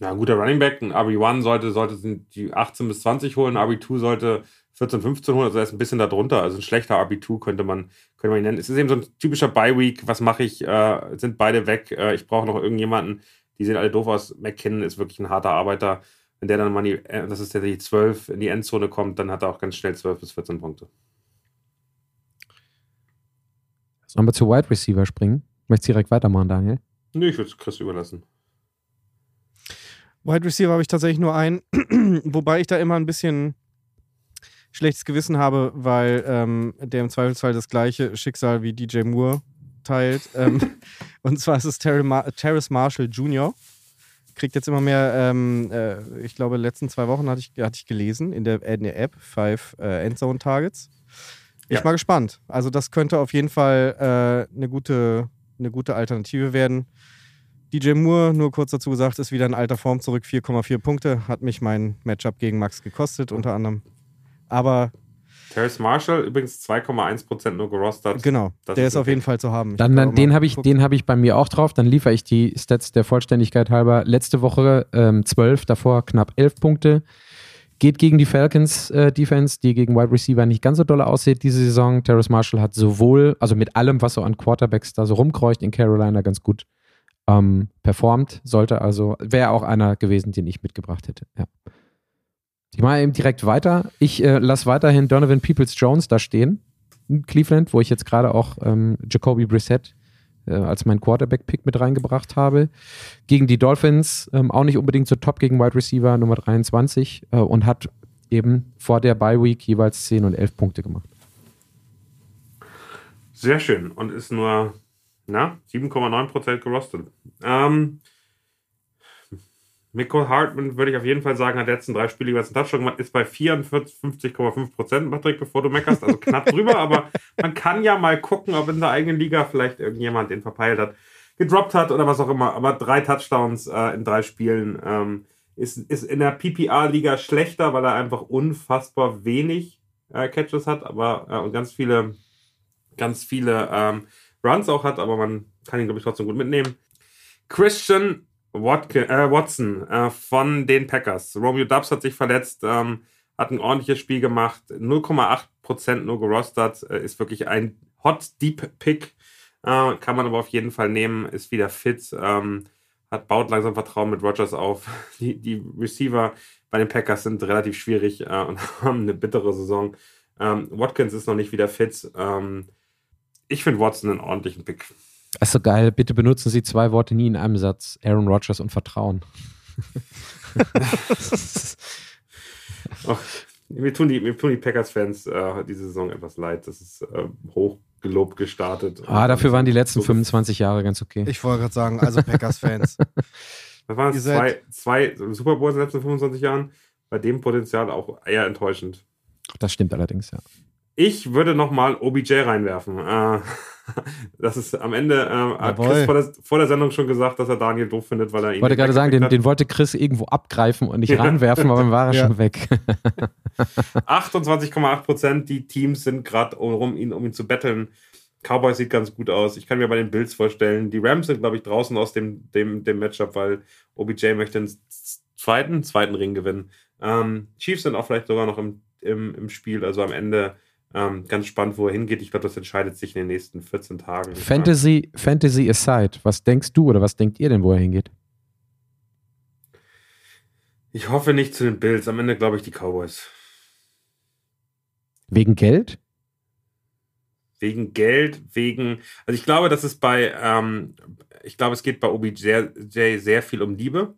Ja, ein guter Running Back, ein RB1 sollte, sollte die 18 bis 20 holen, ein RB2 sollte 14, 15 holen, also er ist ein bisschen darunter. Also ein schlechter RB2 könnte man, könnte man ihn nennen. Es ist eben so ein typischer Bye-Week. Was mache ich? Äh, sind beide weg? Äh, ich brauche noch irgendjemanden. Die sehen alle doof aus. McKinnon ist wirklich ein harter Arbeiter wenn der dann mal die, äh, das ist der die 12 in die Endzone kommt, dann hat er auch ganz schnell 12 bis 14 Punkte. Sollen wir zu Wide Receiver springen? Möchtest du direkt weitermachen, Daniel? Nee, ich würde es Chris überlassen. Wide Receiver habe ich tatsächlich nur einen, wobei ich da immer ein bisschen schlechtes Gewissen habe, weil ähm, der im Zweifelsfall das gleiche Schicksal wie DJ Moore teilt. ähm, und zwar ist es Terrace Marshall Jr kriegt jetzt immer mehr, ähm, äh, ich glaube, letzten zwei Wochen hatte ich, hatte ich gelesen in der, in der App, Five äh, Endzone Targets. Ich ja. mal gespannt. Also, das könnte auf jeden Fall äh, eine, gute, eine gute Alternative werden. DJ Moore, nur kurz dazu gesagt, ist wieder in alter Form zurück. 4,4 Punkte. Hat mich mein Matchup gegen Max gekostet, unter anderem. Aber Terrace Marshall übrigens 2,1% nur gerostet. Genau, das der ist, ist auf jeden Fall zu haben. dann, dann den habe ich, hab ich bei mir auch drauf. Dann liefere ich die Stats der Vollständigkeit halber. Letzte Woche ähm, 12, davor knapp 11 Punkte. Geht gegen die Falcons äh, Defense, die gegen Wide Receiver nicht ganz so doll aussieht diese Saison. Terrace Marshall hat sowohl, also mit allem, was so an Quarterbacks da so rumkreucht in Carolina, ganz gut ähm, performt. Sollte also, wäre auch einer gewesen, den ich mitgebracht hätte. Ja. Ich mache eben direkt weiter. Ich äh, lasse weiterhin Donovan Peoples Jones da stehen. Cleveland, wo ich jetzt gerade auch ähm, Jacoby Brissett äh, als mein Quarterback-Pick mit reingebracht habe. Gegen die Dolphins ähm, auch nicht unbedingt so top gegen Wide Receiver Nummer 23 äh, und hat eben vor der Bye Week jeweils 10 und 11 Punkte gemacht. Sehr schön und ist nur 7,9% gerostet. Ähm, Michael Hartman würde ich auf jeden Fall sagen, hat letzten drei Spiele jeweils einen Touchdown gemacht, ist bei 54,5% Patrick, bevor du meckerst, also knapp drüber, aber man kann ja mal gucken, ob in der eigenen Liga vielleicht irgendjemand den verpeilt hat, gedroppt hat oder was auch immer, aber drei Touchdowns äh, in drei Spielen ähm, ist, ist in der PPR-Liga schlechter, weil er einfach unfassbar wenig äh, Catches hat, aber äh, und ganz viele, ganz viele ähm, Runs auch hat, aber man kann ihn, glaube ich, trotzdem gut mitnehmen. Christian Watkin, äh, Watson äh, von den Packers. Romeo Dubs hat sich verletzt, ähm, hat ein ordentliches Spiel gemacht, 0,8% nur gerostert, äh, ist wirklich ein Hot Deep Pick, äh, kann man aber auf jeden Fall nehmen, ist wieder fit, ähm, hat baut langsam Vertrauen mit Rogers auf. Die, die Receiver bei den Packers sind relativ schwierig äh, und haben eine bittere Saison. Ähm, Watkins ist noch nicht wieder fit. Ähm, ich finde Watson einen ordentlichen Pick. Das ist so geil. Bitte benutzen Sie zwei Worte nie in einem Satz. Aaron Rodgers und Vertrauen. Ach, mir, tun die, die Packers-Fans äh, diese Saison etwas leid. Das ist äh, hochgelobt gestartet. Ah, dafür waren die letzten so 25 Jahre ganz okay. Ich wollte gerade sagen, also Packers-Fans. da waren zwei, zwei Super Bowls in den letzten 25 Jahren. Bei dem Potenzial auch eher enttäuschend. Das stimmt allerdings, ja. Ich würde nochmal OBJ reinwerfen. Äh, das ist am Ende, äh, hat Chris vor der, vor der, Sendung schon gesagt, dass er Daniel doof findet, weil er ihn. Ich wollte gerade sagen, den, den, wollte Chris irgendwo abgreifen und nicht ja. ranwerfen, aber dann war er ja. schon weg. 28,8 Prozent, die Teams sind gerade um ihn, um ihn zu betteln. Cowboys sieht ganz gut aus. Ich kann mir bei den Bills vorstellen. Die Rams sind, glaube ich, draußen aus dem, dem, dem Matchup, weil OBJ möchte den zweiten, zweiten Ring gewinnen. Ähm, Chiefs sind auch vielleicht sogar noch im, im, im Spiel. Also am Ende ähm, ganz spannend, wo er hingeht. Ich glaube, das entscheidet sich in den nächsten 14 Tagen. Fantasy, Fantasy aside, was denkst du oder was denkt ihr denn, wo er hingeht? Ich hoffe nicht zu den Bills. Am Ende glaube ich die Cowboys. Wegen Geld? Wegen Geld, wegen. Also ich glaube, dass es bei, ähm, ich glaube, es geht bei OBJ sehr, sehr, sehr viel um Liebe.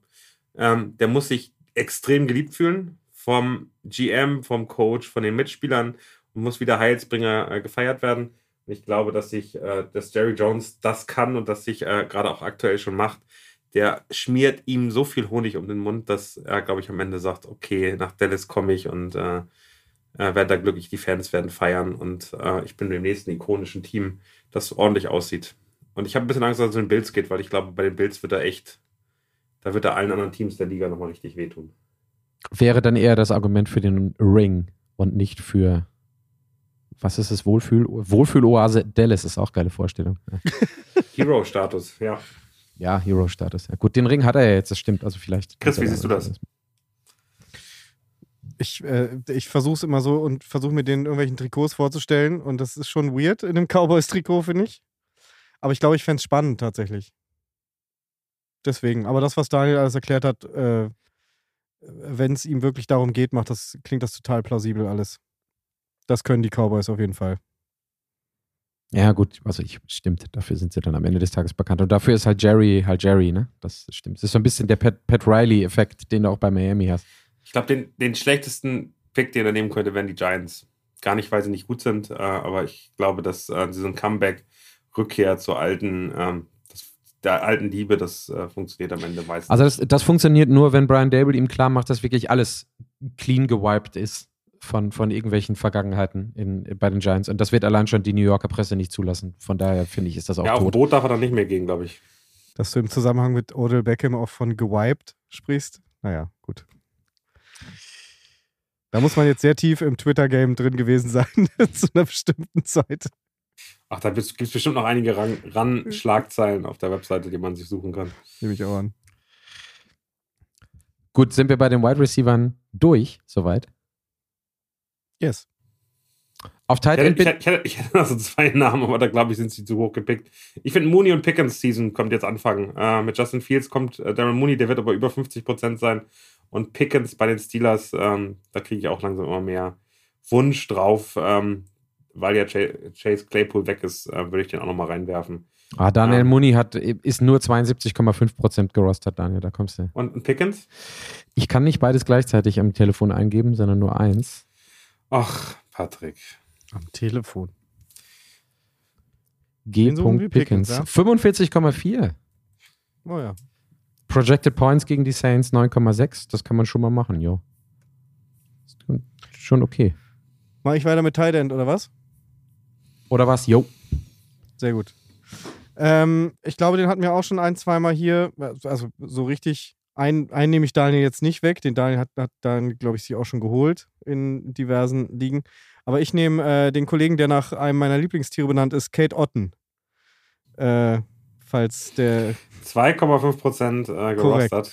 Ähm, der muss sich extrem geliebt fühlen vom GM, vom Coach, von den Mitspielern muss wieder Heilsbringer äh, gefeiert werden. Und ich glaube, dass sich, äh, dass Jerry Jones das kann und das sich äh, gerade auch aktuell schon macht. Der schmiert ihm so viel Honig um den Mund, dass er, glaube ich, am Ende sagt, okay, nach Dallas komme ich und äh, äh, werde da glücklich, die Fans werden feiern und äh, ich bin dem nächsten ikonischen Team, das ordentlich aussieht. Und ich habe ein bisschen Angst, dass es zu den Bills geht, weil ich glaube, bei den Bills wird er echt, da wird er allen anderen Teams der Liga nochmal richtig wehtun. Wäre dann eher das Argument für den Ring und nicht für was ist es? Wohlfühl, Wohlfühloase Dallas ist auch eine geile Vorstellung. Hero-Status, ja. Ja, Hero-Status. Ja. Gut, den Ring hat er ja jetzt, das stimmt. Also vielleicht. Chris, wie siehst du das? Ich, äh, ich versuche es immer so und versuche mir den irgendwelchen Trikots vorzustellen und das ist schon weird in einem Cowboys-Trikot, finde ich. Aber ich glaube, ich fände es spannend tatsächlich. Deswegen. Aber das, was Daniel alles erklärt hat, äh, wenn es ihm wirklich darum geht, macht das, klingt das total plausibel alles. Das können die Cowboys auf jeden Fall. Ja, gut, also ich stimmt, dafür sind sie dann am Ende des Tages bekannt. Und dafür ist halt Jerry halt Jerry, ne? Das stimmt. Das ist so ein bisschen der Pat, Pat Riley-Effekt, den du auch bei Miami hast. Ich glaube, den, den schlechtesten Pick, den er nehmen könnte, wären die Giants. Gar nicht, weil sie nicht gut sind, äh, aber ich glaube, dass äh, so ein Comeback, Rückkehr zur alten, ähm, das, der alten Liebe, das äh, funktioniert am Ende meistens. Also das, das funktioniert nur, wenn Brian Dable ihm klar macht, dass wirklich alles clean gewiped ist von, von irgendwelchen Vergangenheiten in, bei den Giants. Und das wird allein schon die New Yorker Presse nicht zulassen. Von daher finde ich, ist das auch ja, tot. auf Boot darf er dann nicht mehr gehen, glaube ich. Dass du im Zusammenhang mit Odell Beckham auch von gewiped sprichst. Naja, gut. Da muss man jetzt sehr tief im Twitter-Game drin gewesen sein, zu einer bestimmten Zeit. Ach, da gibt es bestimmt noch einige Ran, Ran Schlagzeilen auf der Webseite, die man sich suchen kann. Nehme ich auch an. Gut, sind wir bei den Wide Receivern durch, soweit? Yes. Auf Tight End. Ich, ich, ich, ich, hätte noch so zwei Namen, aber da glaube ich, sind sie zu hoch gepickt. Ich finde, Mooney und Pickens Season kommt jetzt anfangen. Äh, mit Justin Fields kommt äh, Darren Mooney, der wird aber über 50% sein. Und Pickens bei den Steelers, ähm, da kriege ich auch langsam immer mehr Wunsch drauf. Ähm, weil ja Chase Claypool weg ist, äh, würde ich den auch nochmal reinwerfen. Ah, Daniel ähm, Mooney hat, ist nur 72,5% gerostet, Daniel, da kommst du. Und Pickens? Ich kann nicht beides gleichzeitig am Telefon eingeben, sondern nur eins. Ach, Patrick. Am Telefon. G. So Pickens. Ja? 45,4. Oh ja. Projected Points gegen die Saints 9,6. Das kann man schon mal machen, jo. Schon okay. Mach ich weiter mit Tight End, oder was? Oder was? Jo. Sehr gut. Ähm, ich glaube, den hatten wir auch schon ein, zweimal hier. Also so richtig. Einen, einen nehme ich Daniel jetzt nicht weg. Den Daniel hat, hat dann, glaube ich, sie auch schon geholt in diversen Ligen. Aber ich nehme äh, den Kollegen, der nach einem meiner Lieblingstiere benannt ist, Kate Otten. Äh, falls der. 2,5 Prozent äh, gerostet.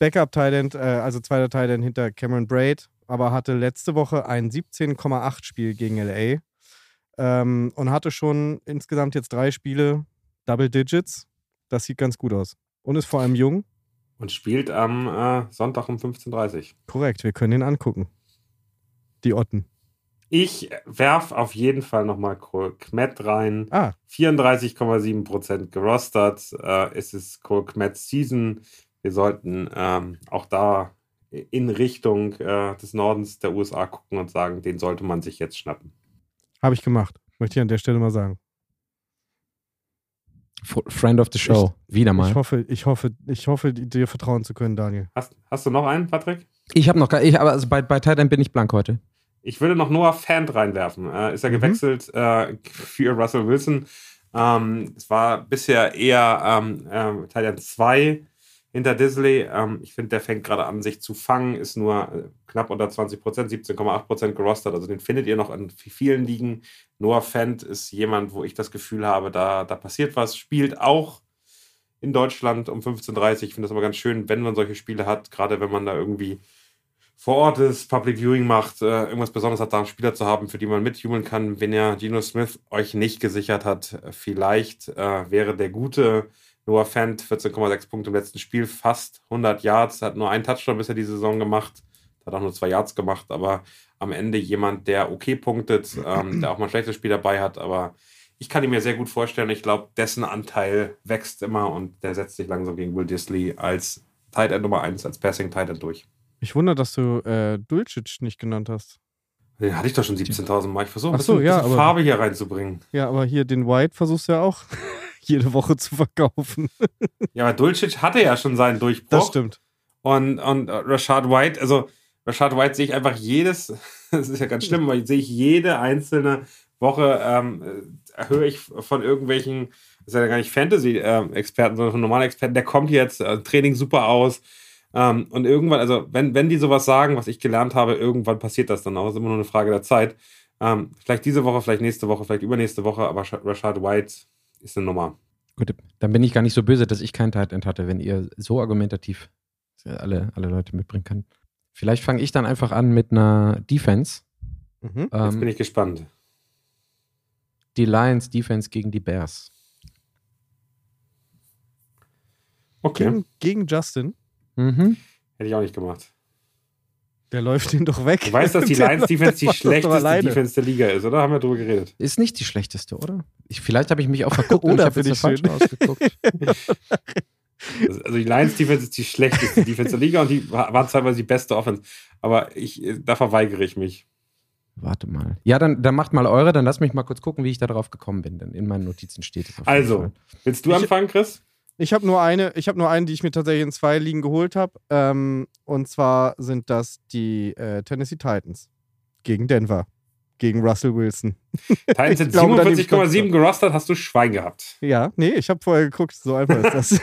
Backup Thailand, äh, also zweiter Thailand hinter Cameron Braid, aber hatte letzte Woche ein 17,8 Spiel gegen LA ähm, und hatte schon insgesamt jetzt drei Spiele Double Digits. Das sieht ganz gut aus. Und ist vor allem jung. Und spielt am äh, Sonntag um 15.30 Uhr. Korrekt, wir können ihn angucken. Die Otten. Ich werf auf jeden Fall nochmal Cole Kmet rein. Ah. 34,7% gerostert. Äh, es ist Cole Kmet Season. Wir sollten ähm, auch da in Richtung äh, des Nordens der USA gucken und sagen, den sollte man sich jetzt schnappen. Habe ich gemacht. Möchte ich an der Stelle mal sagen. Friend of the Show. Ich, Wieder mal. Ich hoffe, ich hoffe, ich hoffe, dir vertrauen zu können, Daniel. Hast, hast du noch einen, Patrick? Ich habe noch gar, ich, aber also bei, bei Titan bin ich blank heute. Ich würde noch Noah Fant reinwerfen. Äh, ist er mhm. gewechselt äh, für Russell Wilson. Ähm, es war bisher eher ähm, äh, Titan 2 hinter Disley. Ähm, ich finde, der fängt gerade an, sich zu fangen, ist nur äh, knapp unter 20 Prozent, 17,8 Prozent gerostet. Also den findet ihr noch in vielen Ligen. Noah Fant ist jemand, wo ich das Gefühl habe, da, da passiert was. Spielt auch in Deutschland um 15.30 Uhr. Ich finde das aber ganz schön, wenn man solche Spiele hat, gerade wenn man da irgendwie vor Ort ist, Public Viewing macht, äh, irgendwas Besonderes hat, da einen Spieler zu haben, für die man mitjubeln kann. Wenn ja Geno Smith euch nicht gesichert hat, vielleicht äh, wäre der gute Noah Fant 14,6 Punkte im letzten Spiel, fast 100 Yards, hat nur einen Touchdown bisher die Saison gemacht, hat auch nur zwei Yards gemacht, aber am Ende jemand, der okay punktet, ähm, der auch mal ein schlechtes Spiel dabei hat, aber ich kann ihn mir sehr gut vorstellen. Ich glaube, dessen Anteil wächst immer und der setzt sich langsam gegen Will Disley als Tight End Nummer 1, als Passing Tight End durch. Ich wundere, dass du äh, Dulcic nicht genannt hast. Den hatte ich doch schon 17.000 Mal. Ich versuche ein bisschen, so, ja, bisschen Farbe hier reinzubringen. Ja, aber hier den White versuchst du ja auch jede Woche zu verkaufen. ja, aber Dulcic hatte ja schon seinen Durchbruch. Das stimmt. Und, und Rashad White, also Rashad White sehe ich einfach jedes, das ist ja ganz schlimm, weil sehe ich jede einzelne Woche, ähm, höre ich von irgendwelchen, das ist ja gar nicht Fantasy-Experten, sondern von normalen Experten, der kommt jetzt, äh, Training super aus, ähm, und irgendwann, also wenn, wenn die sowas sagen, was ich gelernt habe, irgendwann passiert das dann auch. Das ist immer nur eine Frage der Zeit. Ähm, vielleicht diese Woche, vielleicht nächste Woche, vielleicht übernächste Woche, aber Rashad White ist eine Nummer. Gut, dann bin ich gar nicht so böse, dass ich keinen Tight End hatte, wenn ihr so argumentativ alle, alle Leute mitbringen könnt. Vielleicht fange ich dann einfach an mit einer Defense. Mhm. Ähm, Jetzt bin ich gespannt. Die Lions Defense gegen die Bears. Okay. Gegen, gegen Justin. Mhm. Hätte ich auch nicht gemacht. Der läuft ihn doch weg. Du weißt, dass die Lions Defense die schlechteste Defense der Liga ist, oder? Haben wir darüber geredet. Ist nicht die schlechteste, oder? Ich, vielleicht habe ich mich auch verguckt oder habe jetzt falsch ausgeguckt. also die Lions Defense ist die schlechteste Defense der Liga und die war teilweise die beste Offense. Aber ich, da verweigere ich mich. Warte mal. Ja, dann, dann macht mal eure, dann lass mich mal kurz gucken, wie ich da drauf gekommen bin. Denn in meinen Notizen steht es. Also, willst du ich, anfangen, Chris? Ich habe nur eine, ich habe nur eine, die ich mir tatsächlich in zwei Ligen geholt habe. Ähm, und zwar sind das die äh, Tennessee Titans gegen Denver. Gegen Russell Wilson. Titans sind 47,7 gerostert, hast du Schwein gehabt. Ja, nee, ich habe vorher geguckt, so einfach ist das.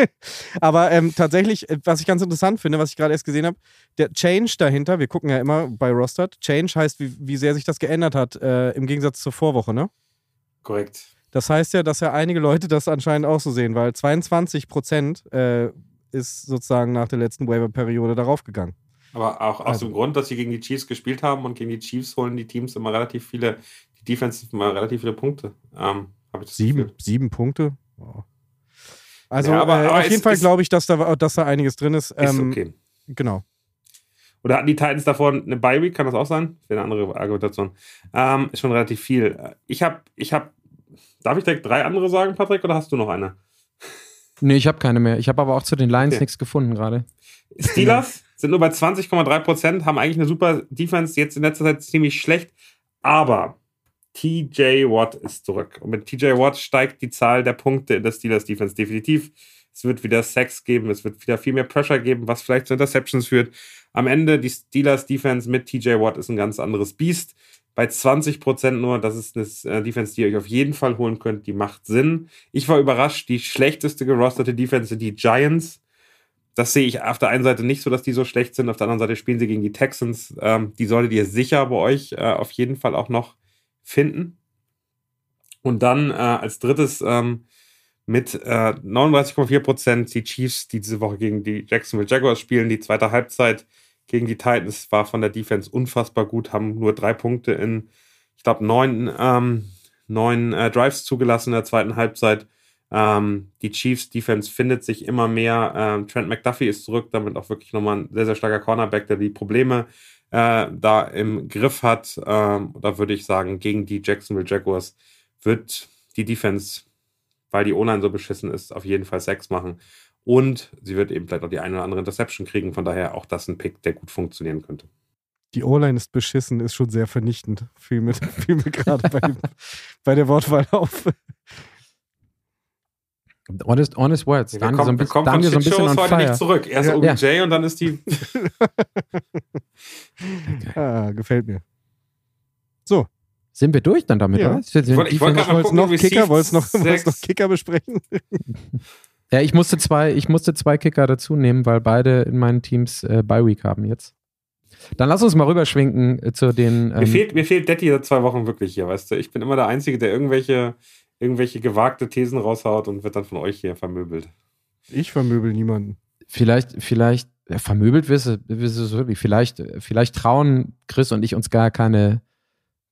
Aber ähm, tatsächlich, äh, was ich ganz interessant finde, was ich gerade erst gesehen habe, der Change dahinter, wir gucken ja immer bei Rostered, Change heißt, wie, wie sehr sich das geändert hat äh, im Gegensatz zur Vorwoche, ne? Korrekt. Das heißt ja, dass ja einige Leute das anscheinend auch so sehen, weil 22 Prozent äh, ist sozusagen nach der letzten Waiver-Periode darauf gegangen. Aber auch aus also. dem Grund, dass sie gegen die Chiefs gespielt haben und gegen die Chiefs holen die Teams immer relativ viele, die Defense immer relativ viele Punkte. Ähm, sieben, sieben Punkte? Wow. Also ja, aber, äh, aber auf jeden Fall glaube ich, dass da, dass da einiges drin ist. Ähm, ist okay. Genau. Oder hatten die Titans davor eine Bye Week? Kann das auch sein? Das wäre eine andere Argumentation. Ähm, ist schon relativ viel. Ich habe, ich habe, darf ich direkt drei andere sagen, Patrick, oder hast du noch eine? Nee, ich habe keine mehr. Ich habe aber auch zu den Lions okay. nichts gefunden gerade. Steelers sind nur bei 20,3 Prozent, haben eigentlich eine super Defense, jetzt in letzter Zeit ziemlich schlecht, aber TJ Watt ist zurück. Und mit TJ Watt steigt die Zahl der Punkte in der Steelers Defense definitiv. Es wird wieder Sex geben, es wird wieder viel mehr Pressure geben, was vielleicht zu Interceptions führt. Am Ende die Steelers Defense mit TJ Watt ist ein ganz anderes Biest. Bei 20% nur, das ist eine äh, Defense, die ihr euch auf jeden Fall holen könnt, die macht Sinn. Ich war überrascht, die schlechteste gerosterte Defense sind die Giants. Das sehe ich auf der einen Seite nicht so, dass die so schlecht sind. Auf der anderen Seite spielen sie gegen die Texans. Ähm, die solltet ihr sicher bei euch äh, auf jeden Fall auch noch finden. Und dann äh, als drittes ähm, mit äh, 39,4% die Chiefs, die diese Woche gegen die Jacksonville Jaguars spielen. Die zweite Halbzeit gegen die Titans war von der Defense unfassbar gut, haben nur drei Punkte in, ich glaube, neun, ähm, neun äh, Drives zugelassen in der zweiten Halbzeit. Ähm, die Chiefs Defense findet sich immer mehr. Ähm, Trent McDuffie ist zurück, damit auch wirklich nochmal ein sehr, sehr starker Cornerback, der die Probleme äh, da im Griff hat. Ähm, da würde ich sagen, gegen die Jacksonville Jaguars wird die Defense, weil die O-Line so beschissen ist, auf jeden Fall Sex machen. Und sie wird eben vielleicht auch die eine oder andere Interception kriegen. Von daher auch das ein Pick, der gut funktionieren könnte. Die O-Line ist beschissen, ist schon sehr vernichtend. Fiel mir, fiel mir gerade bei, bei der Wortwahl auf. Honest, honest words. Ja, Daniel, kommt, so ein, Daniel so ein bisschen on heute fire. nicht zurück. Erst ja, OBJ ja. und dann ist die. ah, gefällt mir. So. Sind wir durch dann damit, ja. oder? Ich wollte wollt gerade noch Kicker, wolltest noch, noch Kicker besprechen? Ja, ich musste zwei, ich musste zwei Kicker dazu nehmen, weil beide in meinen Teams äh, Bye Week haben jetzt. Dann lass uns mal rüberschwenken äh, zu den. Ähm, mir fehlt, mir fehlt Detti seit zwei Wochen wirklich hier, weißt du. Ich bin immer der Einzige, der irgendwelche irgendwelche gewagte Thesen raushaut und wird dann von euch hier vermöbelt. Ich vermöbel niemanden. Vielleicht, vielleicht, ja, vermöbelt wirst du, wirst du wirklich. Vielleicht, vielleicht trauen Chris und ich uns gar keine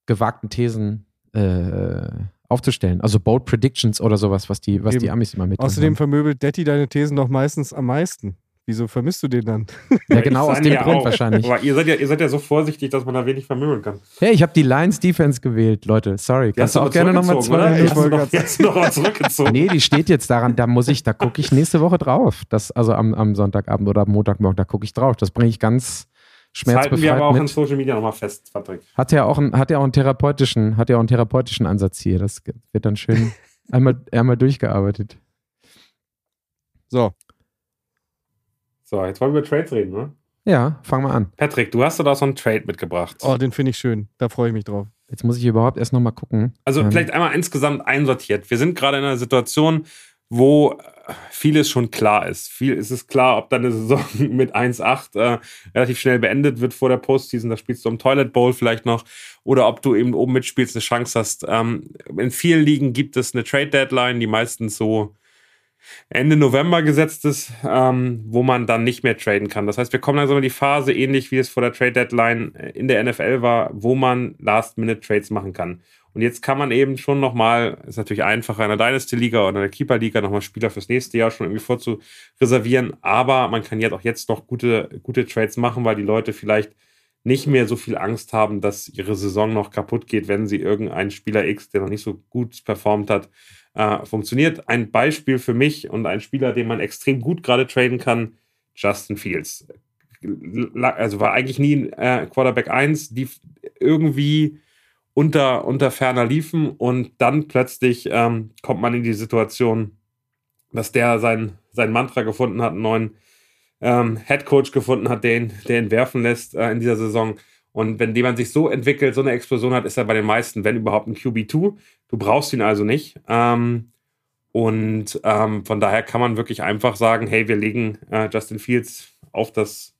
gewagten Thesen äh, aufzustellen. Also Bold Predictions oder sowas, was die, was die Amis immer mit. Außerdem vermöbelt Detti deine Thesen doch meistens am meisten. Wieso vermisst du den dann? Ja, genau aus dem ja Grund auch. wahrscheinlich. Aber ihr seid, ja, ihr seid ja so vorsichtig, dass man da wenig vermöbeln kann. Hey, ich habe die Lions Defense gewählt, Leute. Sorry. Kannst du auch gerne nochmal zwei. Ich wollte noch, jetzt noch mal zurückgezogen. nee, die steht jetzt daran, da muss ich, da gucke ich nächste Woche drauf. Das, also am, am Sonntagabend oder am Montagmorgen, da gucke ich drauf. Das bringe ich ganz schmerzbefreit Das halten wir aber auch mit. in Social Media nochmal fest, Patrick. Hat ja auch, einen, hat ja auch einen therapeutischen, hat ja auch einen therapeutischen Ansatz hier. Das wird dann schön einmal, einmal durchgearbeitet. So, so, jetzt wollen wir über Trades reden, ne? Ja, fangen wir an. Patrick, du hast da so einen Trade mitgebracht. Oh, den finde ich schön. Da freue ich mich drauf. Jetzt muss ich überhaupt erst nochmal gucken. Also ähm. vielleicht einmal insgesamt einsortiert. Wir sind gerade in einer Situation, wo vieles schon klar ist. Viel ist es klar, ob deine Saison mit 1-8 äh, relativ schnell beendet wird vor der Postseason. Da spielst du im Toilet Bowl vielleicht noch. Oder ob du eben oben mitspielst, eine Chance hast. Ähm, in vielen Ligen gibt es eine Trade Deadline, die meistens so Ende November gesetzt ist, ähm, wo man dann nicht mehr traden kann. Das heißt, wir kommen langsam in die Phase, ähnlich wie es vor der Trade Deadline in der NFL war, wo man Last-Minute-Trades machen kann. Und jetzt kann man eben schon nochmal, ist natürlich einfacher in der Dynasty-Liga oder in der Keeper-Liga nochmal Spieler fürs nächste Jahr schon irgendwie vorzureservieren. Aber man kann jetzt auch jetzt noch gute, gute Trades machen, weil die Leute vielleicht nicht mehr so viel Angst haben, dass ihre Saison noch kaputt geht, wenn sie irgendeinen Spieler X, der noch nicht so gut performt hat, äh, funktioniert. Ein Beispiel für mich und ein Spieler, den man extrem gut gerade traden kann, Justin Fields. Also war eigentlich nie äh, Quarterback 1, die irgendwie unter, unter ferner liefen und dann plötzlich ähm, kommt man in die Situation, dass der sein, sein Mantra gefunden hat, einen neuen ähm, Head Coach gefunden hat, der ihn, der ihn werfen lässt äh, in dieser Saison. Und wenn jemand sich so entwickelt, so eine Explosion hat, ist er bei den meisten, wenn überhaupt, ein QB2. Du brauchst ihn also nicht. Ähm, und ähm, von daher kann man wirklich einfach sagen, hey, wir legen äh, Justin Fields auf das,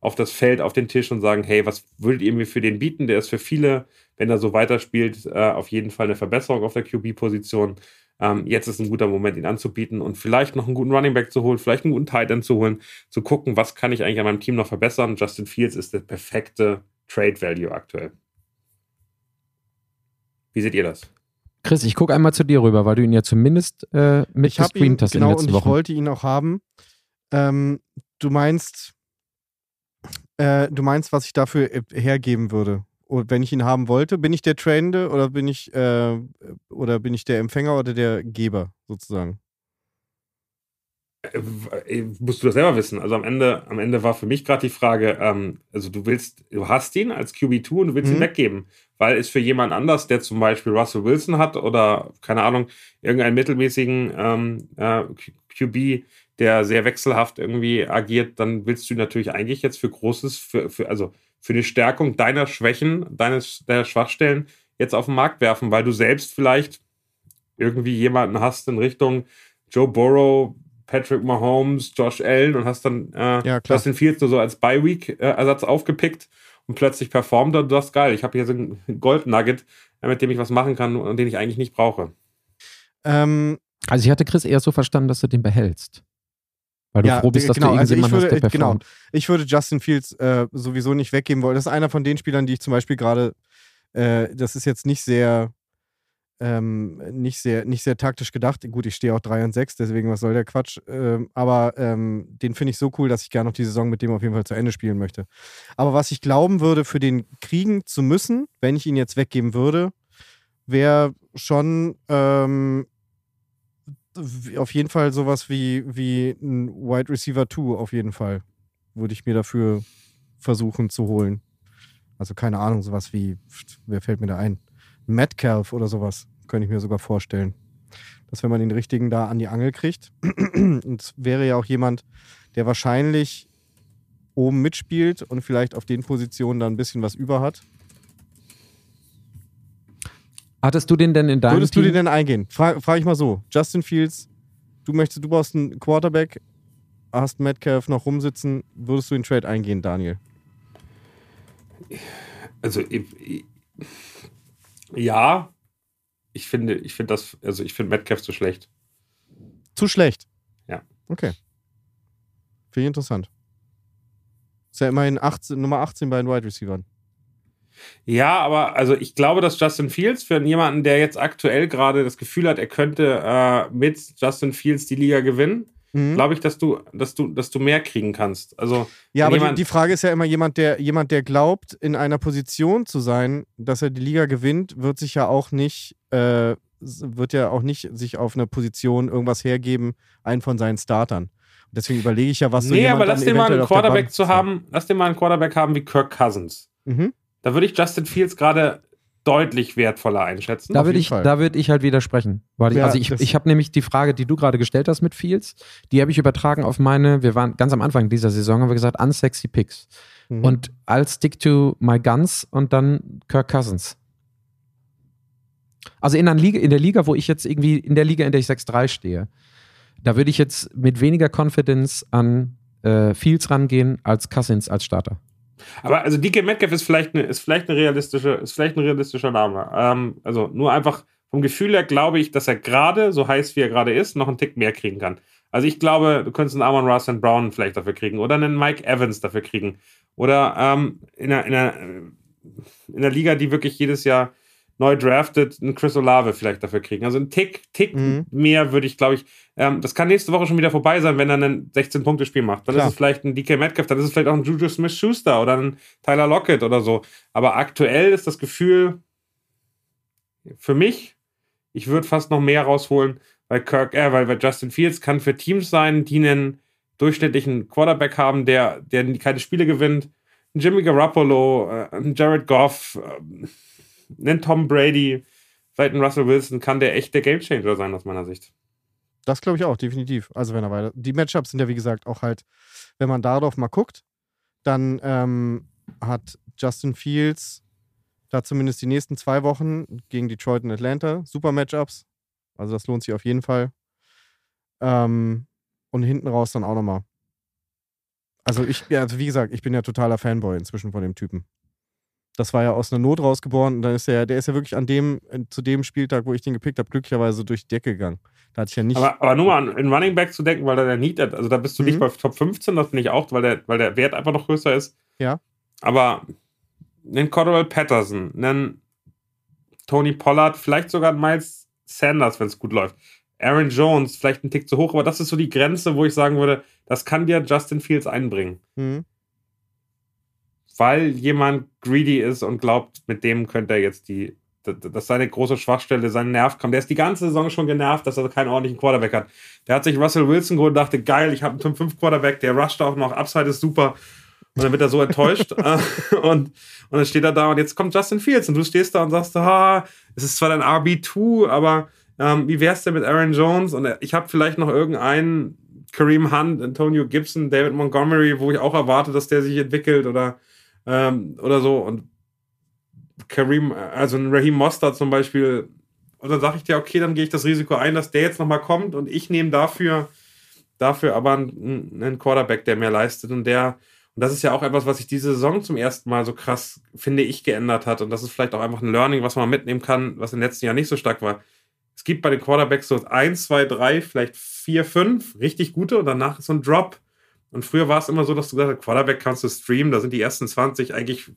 auf das Feld, auf den Tisch und sagen, hey, was würdet ihr mir für den bieten? Der ist für viele, wenn er so weiterspielt, äh, auf jeden Fall eine Verbesserung auf der QB-Position. Ähm, jetzt ist ein guter Moment, ihn anzubieten und vielleicht noch einen guten Running Back zu holen, vielleicht einen guten Tight End zu holen, zu gucken, was kann ich eigentlich an meinem Team noch verbessern. Justin Fields ist der perfekte Trade Value aktuell. Wie seht ihr das? Chris, ich gucke einmal zu dir rüber, weil du ihn ja zumindest äh, mitgestreamt hast genau, in den letzten und Wochen. Ich wollte ihn auch haben. Ähm, du meinst, Äh, du meinst, was ich dafür äh, hergeben würde? Und wenn ich ihn haben wollte, bin ich der Trainende oder bin ich äh, oder bin ich der Empfänger oder der Geber sozusagen? Äh, äh, musst du das selber wissen. Also am Ende, am Ende war für mich gerade die Frage, ähm, also du willst, du hast ihn als QB2 und du willst mhm. ihn weggeben, weil es für jemand anders, der zum Beispiel Russell Wilson hat oder keine Ahnung, irgendeinen mittelmäßigen ähm, äh, QB, der sehr wechselhaft irgendwie agiert, dann willst du natürlich eigentlich jetzt für Großes, für, für also für die Stärkung deiner Schwächen, deines der Schwachstellen jetzt auf den Markt werfen, weil du selbst vielleicht irgendwie jemanden hast in Richtung Joe Burrow, Patrick Mahomes, Josh Allen und hast dann äh, ja, Justin Fields nur so als Bye-Week-Ersatz aufgepickt und plötzlich performt er, das ist geil. Ich habe hier so ein Gold-Nugget, äh, mit dem ich was machen kann und den ich eigentlich nicht brauche. Ähm, also ich hatte Chris eher so verstanden, dass du den behältst. Weil du ja, froh bist, dass genau, du also ich würde, hast, der Genau, ich würde Justin Fields äh, sowieso nicht weggeben wollen. Das ist einer von den Spielern, die ich zum Beispiel gerade, äh, das ist jetzt nicht sehr, ähm, nicht sehr, nicht sehr taktisch gedacht. Gut, ich stehe auch 3 und 6, deswegen was soll der Quatsch. Ähm, aber ähm, den finde ich so cool, dass ich gerne noch die Saison mit dem auf jeden Fall zu Ende spielen möchte. Aber was ich glauben würde, für den kriegen zu müssen, wenn ich ihn jetzt weggeben würde, wäre schon ähm, auf jeden Fall sowas wie, wie ein Wide Receiver 2, auf jeden Fall. Würde ich mir dafür versuchen zu holen. Also keine Ahnung, sowas wie, wer fällt mir da ein? Metcalf oder sowas, könnte ich mir sogar vorstellen. Dass wenn man den richtigen da an die Angel kriegt, und es wäre ja auch jemand, der wahrscheinlich oben mitspielt und vielleicht auf den Positionen da ein bisschen was über hat. Hattest du den denn in deinem Würdest Team? du den denn eingehen? Frage frag ich mal so. Justin Fields, du möchtest, du brauchst einen Quarterback, hast Metcalf noch rumsitzen, würdest du den Trade eingehen, Daniel? Also ich, ja, ich finde, ich finde das, also ich finde Metcalf zu schlecht. Zu schlecht? Ja. Okay. Finde ich interessant. Ist ja immerhin 18, Nummer 18 bei den Wide Receivers. Ja, aber also ich glaube, dass Justin Fields für jemanden, der jetzt aktuell gerade das Gefühl hat, er könnte äh, mit Justin Fields die Liga gewinnen, mhm. glaube ich, dass du, dass du, dass du mehr kriegen kannst. Also ja, aber die, die, Frage ist ja immer jemand, der jemand, der glaubt, in einer Position zu sein, dass er die Liga gewinnt, wird sich ja auch nicht äh, wird ja auch nicht sich auf eine Position irgendwas hergeben, einen von seinen Startern. Deswegen überlege ich ja, was nee, so aber lass den mal einen Quarterback zu haben, lass den mal einen Quarterback haben wie Kirk Cousins. Mhm. Da würde ich Justin Fields gerade deutlich wertvoller einschätzen. Da würde ich, würd ich halt widersprechen. Weil ja, also ich, ich habe nämlich die Frage, die du gerade gestellt hast mit Fields, die habe ich übertragen auf meine, wir waren ganz am Anfang dieser Saison, haben wir gesagt, unsexy Picks. Mhm. Und I'll stick to my guns und dann Kirk Cousins. Also in der, Liga, in der Liga, wo ich jetzt irgendwie, in der Liga, in der ich 6-3 stehe, da würde ich jetzt mit weniger Confidence an äh, Fields rangehen als Cousins als Starter. Aber also DK Metcalf ist vielleicht eine, ist vielleicht eine realistische, ist vielleicht ein realistischer Name. Ähm, also nur einfach vom Gefühl her glaube ich, dass er gerade, so heiß wie er gerade ist, noch einen Tick mehr kriegen kann. Also ich glaube, du könntest einen Amon Ross and Brown vielleicht dafür kriegen oder einen Mike Evans dafür kriegen. Oder ähm, in, einer, in, einer, in einer Liga, die wirklich jedes Jahr neu drafted, einen Chris Olave vielleicht dafür kriegen. Also ein Tick, Tick mhm. mehr würde ich, glaube ich, ähm, das kann nächste Woche schon wieder vorbei sein, wenn er ein 16-Punkte-Spiel macht. Dann Klar. ist es vielleicht ein DK Metcalf, dann ist es vielleicht auch ein Juju Smith-Schuster oder ein Tyler Lockett oder so. Aber aktuell ist das Gefühl für mich, ich würde fast noch mehr rausholen, weil Kirk, äh, weil, weil Justin Fields kann für Teams sein, die einen durchschnittlichen Quarterback haben, der, der keine Spiele gewinnt. Ein Jimmy Garoppolo, äh, Jared Goff, äh, ein Tom Brady, vielleicht ein Russell Wilson, kann der echt der Gamechanger sein aus meiner Sicht. Das glaube ich auch, definitiv. Also wenn er weiter. Die Matchups sind ja, wie gesagt, auch halt, wenn man darauf mal guckt, dann ähm, hat Justin Fields da zumindest die nächsten zwei Wochen gegen Detroit und Atlanta super Matchups. Also das lohnt sich auf jeden Fall. Ähm, und hinten raus dann auch nochmal. Also ich, also wie gesagt, ich bin ja totaler Fanboy inzwischen von dem Typen. Das war ja aus einer Not rausgeboren und dann ist er, der ist ja wirklich an dem, zu dem Spieltag, wo ich den gepickt habe, glücklicherweise durch die Decke gegangen. Da hatte ich ja nicht. Aber, aber nur mal an in Running Back zu denken, weil da der Need, also da bist du mhm. nicht bei Top 15, das finde ich auch, weil der, weil der Wert einfach noch größer ist. Ja. Aber einen Cordell Patterson, einen Tony Pollard, vielleicht sogar einen Miles Sanders, wenn es gut läuft. Aaron Jones, vielleicht ein Tick zu hoch, aber das ist so die Grenze, wo ich sagen würde, das kann dir Justin Fields einbringen. Mhm. Weil jemand greedy ist und glaubt, mit dem könnte er jetzt die, das ist seine große Schwachstelle, sein Nerv kam. Der ist die ganze Saison schon genervt, dass er keinen ordentlichen Quarterback hat. Der hat sich Russell Wilson geholt und dachte, geil, ich habe einen 5-5 Quarterback, der rusht auch noch, Upside ist super. Und dann wird er so enttäuscht. Äh, und, und dann steht er da und jetzt kommt Justin Fields und du stehst da und sagst, ah, es ist zwar dein RB2, aber ähm, wie wär's denn mit Aaron Jones? Und ich habe vielleicht noch irgendeinen Kareem Hunt, Antonio Gibson, David Montgomery, wo ich auch erwarte, dass der sich entwickelt oder, ähm, oder so. Und Kareem, also ein Raheem Mostert zum Beispiel. Und dann sage ich dir, okay, dann gehe ich das Risiko ein, dass der jetzt nochmal kommt und ich nehme dafür, dafür aber einen, einen Quarterback, der mehr leistet und der, und das ist ja auch etwas, was sich diese Saison zum ersten Mal so krass, finde ich, geändert hat. Und das ist vielleicht auch einfach ein Learning, was man mitnehmen kann, was im letzten Jahr nicht so stark war. Es gibt bei den Quarterbacks so eins, zwei, drei, vielleicht vier, fünf richtig gute und danach so ein Drop. Und früher war es immer so, dass du gesagt hast, Quarterback kannst du streamen, da sind die ersten 20 eigentlich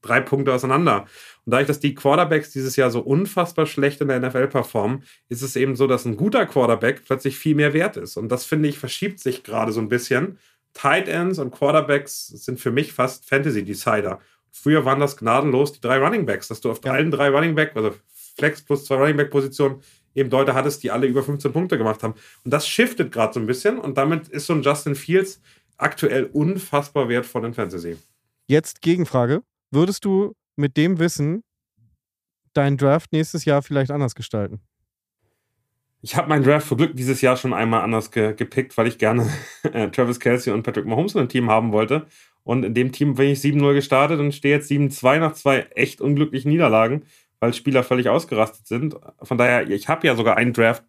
drei Punkte auseinander. Und dadurch, dass die Quarterbacks dieses Jahr so unfassbar schlecht in der NFL performen, ist es eben so, dass ein guter Quarterback plötzlich viel mehr wert ist. Und das finde ich verschiebt sich gerade so ein bisschen. Tight Ends und Quarterbacks sind für mich fast Fantasy-Decider. Früher waren das gnadenlos die drei Running Backs, dass du auf ja. allen drei Running Back, also Flex plus zwei Running Back Positionen, eben Leute hattest, die alle über 15 Punkte gemacht haben. Und das shiftet gerade so ein bisschen und damit ist so ein Justin Fields aktuell unfassbar wertvoll in Fantasy. Jetzt Gegenfrage. Würdest du mit dem Wissen deinen Draft nächstes Jahr vielleicht anders gestalten? Ich habe meinen Draft für Glück dieses Jahr schon einmal anders ge gepickt, weil ich gerne äh, Travis Kelsey und Patrick Mahomes in einem Team haben wollte. Und in dem Team bin ich 7-0 gestartet und stehe jetzt 7-2 nach zwei echt unglücklichen Niederlagen, weil Spieler völlig ausgerastet sind. Von daher, ich habe ja sogar einen Draft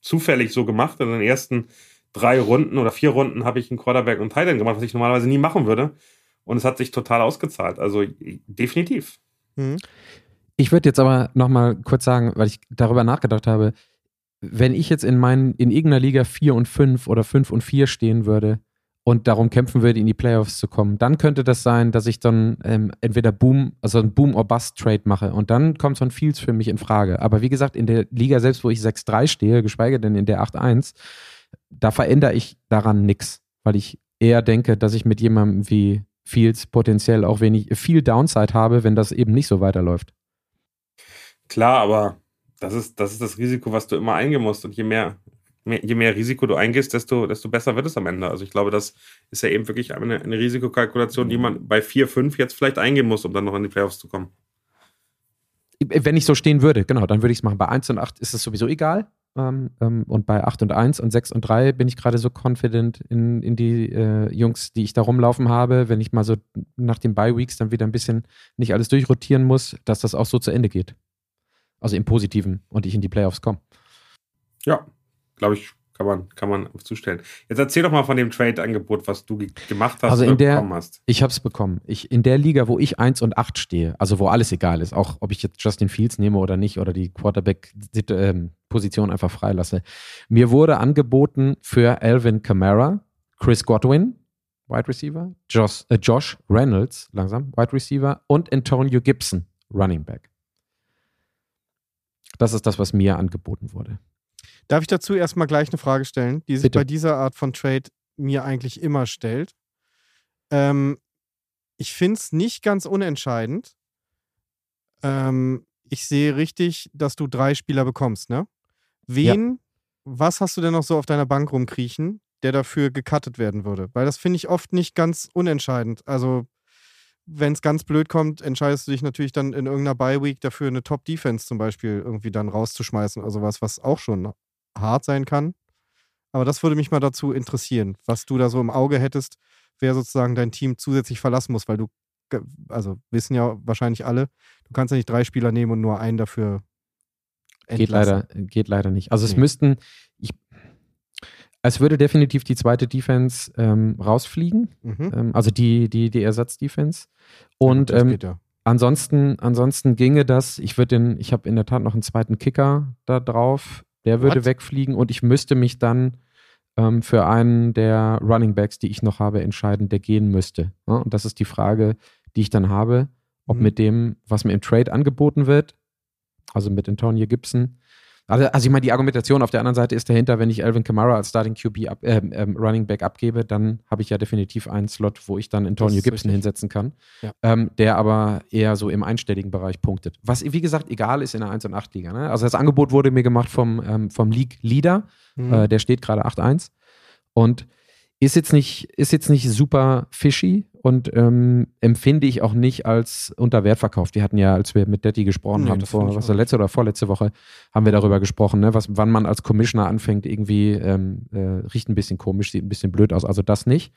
zufällig so gemacht. In den ersten drei Runden oder vier Runden habe ich einen Quarterback und Titan gemacht, was ich normalerweise nie machen würde. Und es hat sich total ausgezahlt. Also definitiv. Mhm. Ich würde jetzt aber nochmal kurz sagen, weil ich darüber nachgedacht habe, wenn ich jetzt in meinen, in irgendeiner Liga 4 und 5 oder 5 und 4 stehen würde und darum kämpfen würde, in die Playoffs zu kommen, dann könnte das sein, dass ich dann ähm, entweder Boom, also ein Boom or Bust Trade mache und dann kommt so ein Fields für mich in Frage. Aber wie gesagt, in der Liga selbst, wo ich 6-3 stehe, geschweige denn in der 8-1, da verändere ich daran nichts, weil ich eher denke, dass ich mit jemandem wie Fields potenziell auch wenig, viel Downside habe, wenn das eben nicht so weiterläuft. Klar, aber das ist, das ist das Risiko, was du immer eingehen musst. Und je mehr, mehr, je mehr Risiko du eingehst, desto, desto besser wird es am Ende. Also ich glaube, das ist ja eben wirklich eine, eine Risikokalkulation, die man bei 4, 5 jetzt vielleicht eingehen muss, um dann noch in die Playoffs zu kommen. Wenn ich so stehen würde, genau, dann würde ich es machen. Bei 1 und 8 ist es sowieso egal. Ähm, ähm, und bei 8 und 1 und 6 und 3 bin ich gerade so confident in, in die äh, Jungs, die ich da rumlaufen habe, wenn ich mal so nach den Bye-Weeks dann wieder ein bisschen nicht alles durchrotieren muss, dass das auch so zu Ende geht. Also im Positiven und ich in die Playoffs komme. Ja, glaube ich, kann man, kann man zustellen. Jetzt erzähl doch mal von dem Trade-Angebot, was du gemacht hast also in der, bekommen hast. Ich habe es bekommen. Ich, in der Liga, wo ich 1 und 8 stehe, also wo alles egal ist, auch ob ich jetzt Justin Fields nehme oder nicht oder die Quarterback-Position einfach freilasse. Mir wurde angeboten für Alvin Kamara, Chris Godwin, Wide Receiver, Josh, äh, Josh Reynolds, langsam, Wide Receiver und Antonio Gibson, Running Back. Das ist das, was mir angeboten wurde. Darf ich dazu erstmal gleich eine Frage stellen, die sich Bitte. bei dieser Art von Trade mir eigentlich immer stellt? Ähm, ich finde es nicht ganz unentscheidend. Ähm, ich sehe richtig, dass du drei Spieler bekommst, ne? Wen, ja. was hast du denn noch so auf deiner Bank rumkriechen, der dafür gecuttet werden würde? Weil das finde ich oft nicht ganz unentscheidend. Also wenn es ganz blöd kommt, entscheidest du dich natürlich dann in irgendeiner Bye-Week dafür, eine Top-Defense zum Beispiel irgendwie dann rauszuschmeißen oder sowas, was auch schon hart sein kann. Aber das würde mich mal dazu interessieren, was du da so im Auge hättest, wer sozusagen dein Team zusätzlich verlassen muss, weil du, also wissen ja wahrscheinlich alle, du kannst ja nicht drei Spieler nehmen und nur einen dafür entlassen. Geht leider, geht leider nicht. Also nee. es müssten, ich es würde definitiv die zweite Defense ähm, rausfliegen, mhm. ähm, also die, die, die Ersatzdefense. Und ja, ähm, ja. ansonsten, ansonsten ginge das, ich würde den, ich habe in der Tat noch einen zweiten Kicker da drauf, der würde What? wegfliegen und ich müsste mich dann ähm, für einen der Running Backs, die ich noch habe, entscheiden, der gehen müsste. Ja? Und das ist die Frage, die ich dann habe, ob mhm. mit dem, was mir im Trade angeboten wird, also mit Antonio Gibson, Also, also ich meine, die Argumentation auf der anderen Seite ist dahinter, wenn ich Alvin Kamara als Starting QB ab, äh, äh, Running Back abgebe, dann habe ich ja definitiv einen Slot, wo ich dann Antonio Gibson richtig. hinsetzen kann, ja. ähm, der aber eher so im einstelligen Bereich punktet. Was, wie gesagt, egal ist in der 1 und 8 Liga. Ne? Also das Angebot wurde mir gemacht vom, ähm, vom League Leader, mhm. äh, der steht gerade 8-1 und ist jetzt nicht, ist jetzt nicht super fishy und ähm, empfinde ich auch nicht als unter Wert verkauft. Wir hatten ja, als wir mit Detti gesprochen nee, haben, vor, was letzte oder vorletzte Woche, haben wir darüber gesprochen, ne, was, wann man als Commissioner anfängt, irgendwie ähm, äh, riecht ein bisschen komisch, sieht ein bisschen blöd aus. Also das nicht.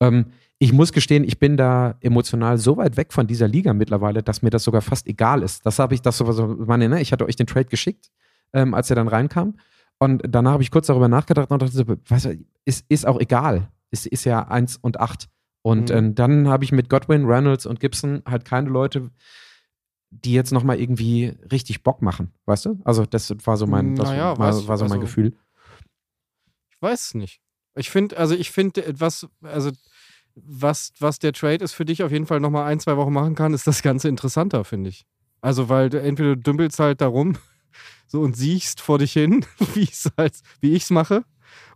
Ähm, ich muss gestehen, ich bin da emotional so weit weg von dieser Liga mittlerweile, dass mir das sogar fast egal ist. Das habe ich, das so, meine, ne, ich hatte euch den Trade geschickt, ähm, als er dann reinkam. Und danach habe ich kurz darüber nachgedacht und dachte, weißt du, ist, ist auch egal. Ist, ist ja 1 und 8. Und mhm. äh, dann habe ich mit Godwin, Reynolds und Gibson halt keine Leute, die jetzt nochmal irgendwie richtig Bock machen, weißt du? Also das war so mein, das naja, war, war, so mein also, Gefühl. Ich weiß es nicht. Ich finde, also ich finde, was, also was, was der Trade ist für dich auf jeden Fall nochmal ein, zwei Wochen machen kann, ist das Ganze interessanter, finde ich. Also, weil du entweder dümpelst halt darum so und siechst vor dich hin, wie ich es mache.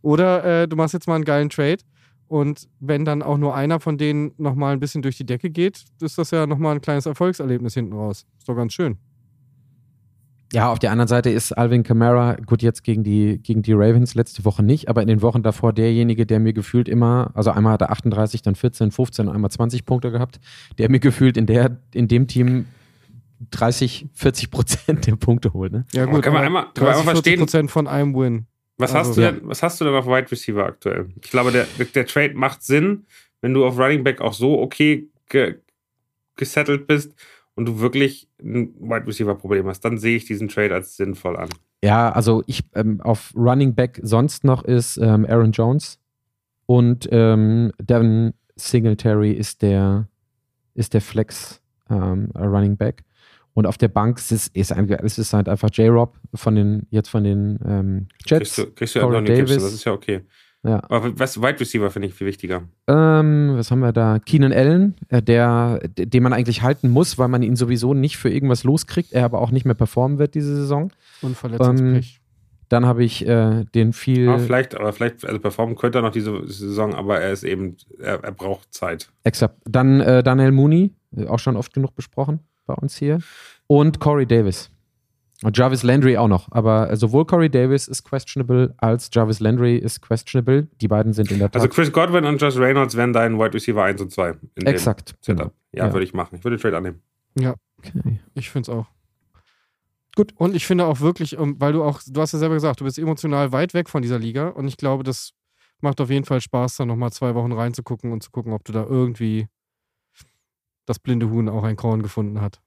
Oder äh, du machst jetzt mal einen geilen Trade. Und wenn dann auch nur einer von denen nochmal ein bisschen durch die Decke geht, ist das ja nochmal ein kleines Erfolgserlebnis hinten raus. Ist doch ganz schön. Ja, auf der anderen Seite ist Alvin Kamara, gut, jetzt gegen die, gegen die Ravens letzte Woche nicht, aber in den Wochen davor derjenige, der mir gefühlt immer, also einmal hat er 38, dann 14, 15, einmal 20 Punkte gehabt, der mir gefühlt in, der, in dem Team 30, 40 Prozent der Punkte holt. Ne? Ja, gut, kann man einmal, kann 30, man einmal 40 Prozent von einem Win. Was, also, hast du denn, was hast du denn auf Wide Receiver aktuell? Ich glaube, der, der Trade macht Sinn, wenn du auf Running Back auch so okay ge, gesettelt bist und du wirklich ein Wide Receiver Problem hast, dann sehe ich diesen Trade als sinnvoll an. Ja, also ich ähm, auf Running Back sonst noch ist ähm, Aaron Jones und ähm, Devin Singletary ist der ist der Flex ähm, Running Back. Und auf der Bank ist es, ist, es ist halt einfach J-Rob von den, jetzt von den ähm, Jets. Kriegst du, kriegst du Corey Davis. Gibson, das ist ja okay. Ja. Aber was Wide Receiver finde ich viel wichtiger. Ähm, was haben wir da? Keenan Allen, äh, der, den man eigentlich halten muss, weil man ihn sowieso nicht für irgendwas loskriegt, er aber auch nicht mehr performen wird diese Saison. Und Verletzungspech. Ähm, dann habe ich äh, den viel. Ja, vielleicht, aber vielleicht, also performen könnte er noch diese Saison, aber er ist eben, er, er braucht Zeit. Exakt. Dann äh, Daniel Mooney, äh, auch schon oft genug besprochen bei uns hier. Und Corey Davis. Und Jarvis Landry auch noch. Aber sowohl Corey Davis ist questionable als Jarvis Landry ist questionable. Die beiden sind in der Tat. Also Chris Godwin und Josh Reynolds wären dein Wide Receiver 1 und 2. Exakt. Genau. Ja, ja, würde ich machen. Ich würde den Trade annehmen. Ja. Okay. Ich finde es auch. Gut. Und ich finde auch wirklich, ähm, weil du auch, du hast ja selber gesagt, du bist emotional weit weg von dieser Liga. Und ich glaube, das macht auf jeden Fall Spaß, da nochmal zwei Wochen reinzugucken und zu gucken, ob du da irgendwie das blinde Huhn auch ein Korn gefunden hat.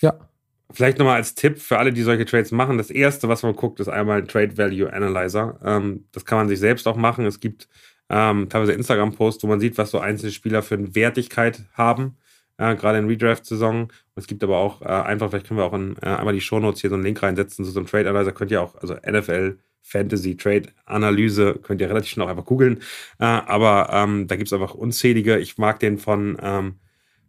Ja. Vielleicht nochmal als Tipp für alle, die solche Trades machen. Das erste, was man guckt, ist einmal Trade Value Analyzer. Ähm, das kann man sich selbst auch machen. Es gibt ähm, teilweise Instagram-Posts, wo man sieht, was so einzelne Spieler für eine Wertigkeit haben, äh, gerade in Redraft-Saison. Es gibt aber auch äh, einfach, vielleicht können wir auch in, äh, einmal die Shownotes hier so einen Link reinsetzen zu so einem Trade Analyzer. Könnt ihr auch, also NFL Fantasy Trade Analyse, könnt ihr relativ schnell auch einfach googeln. Äh, aber ähm, da gibt es einfach unzählige. Ich mag den von ähm,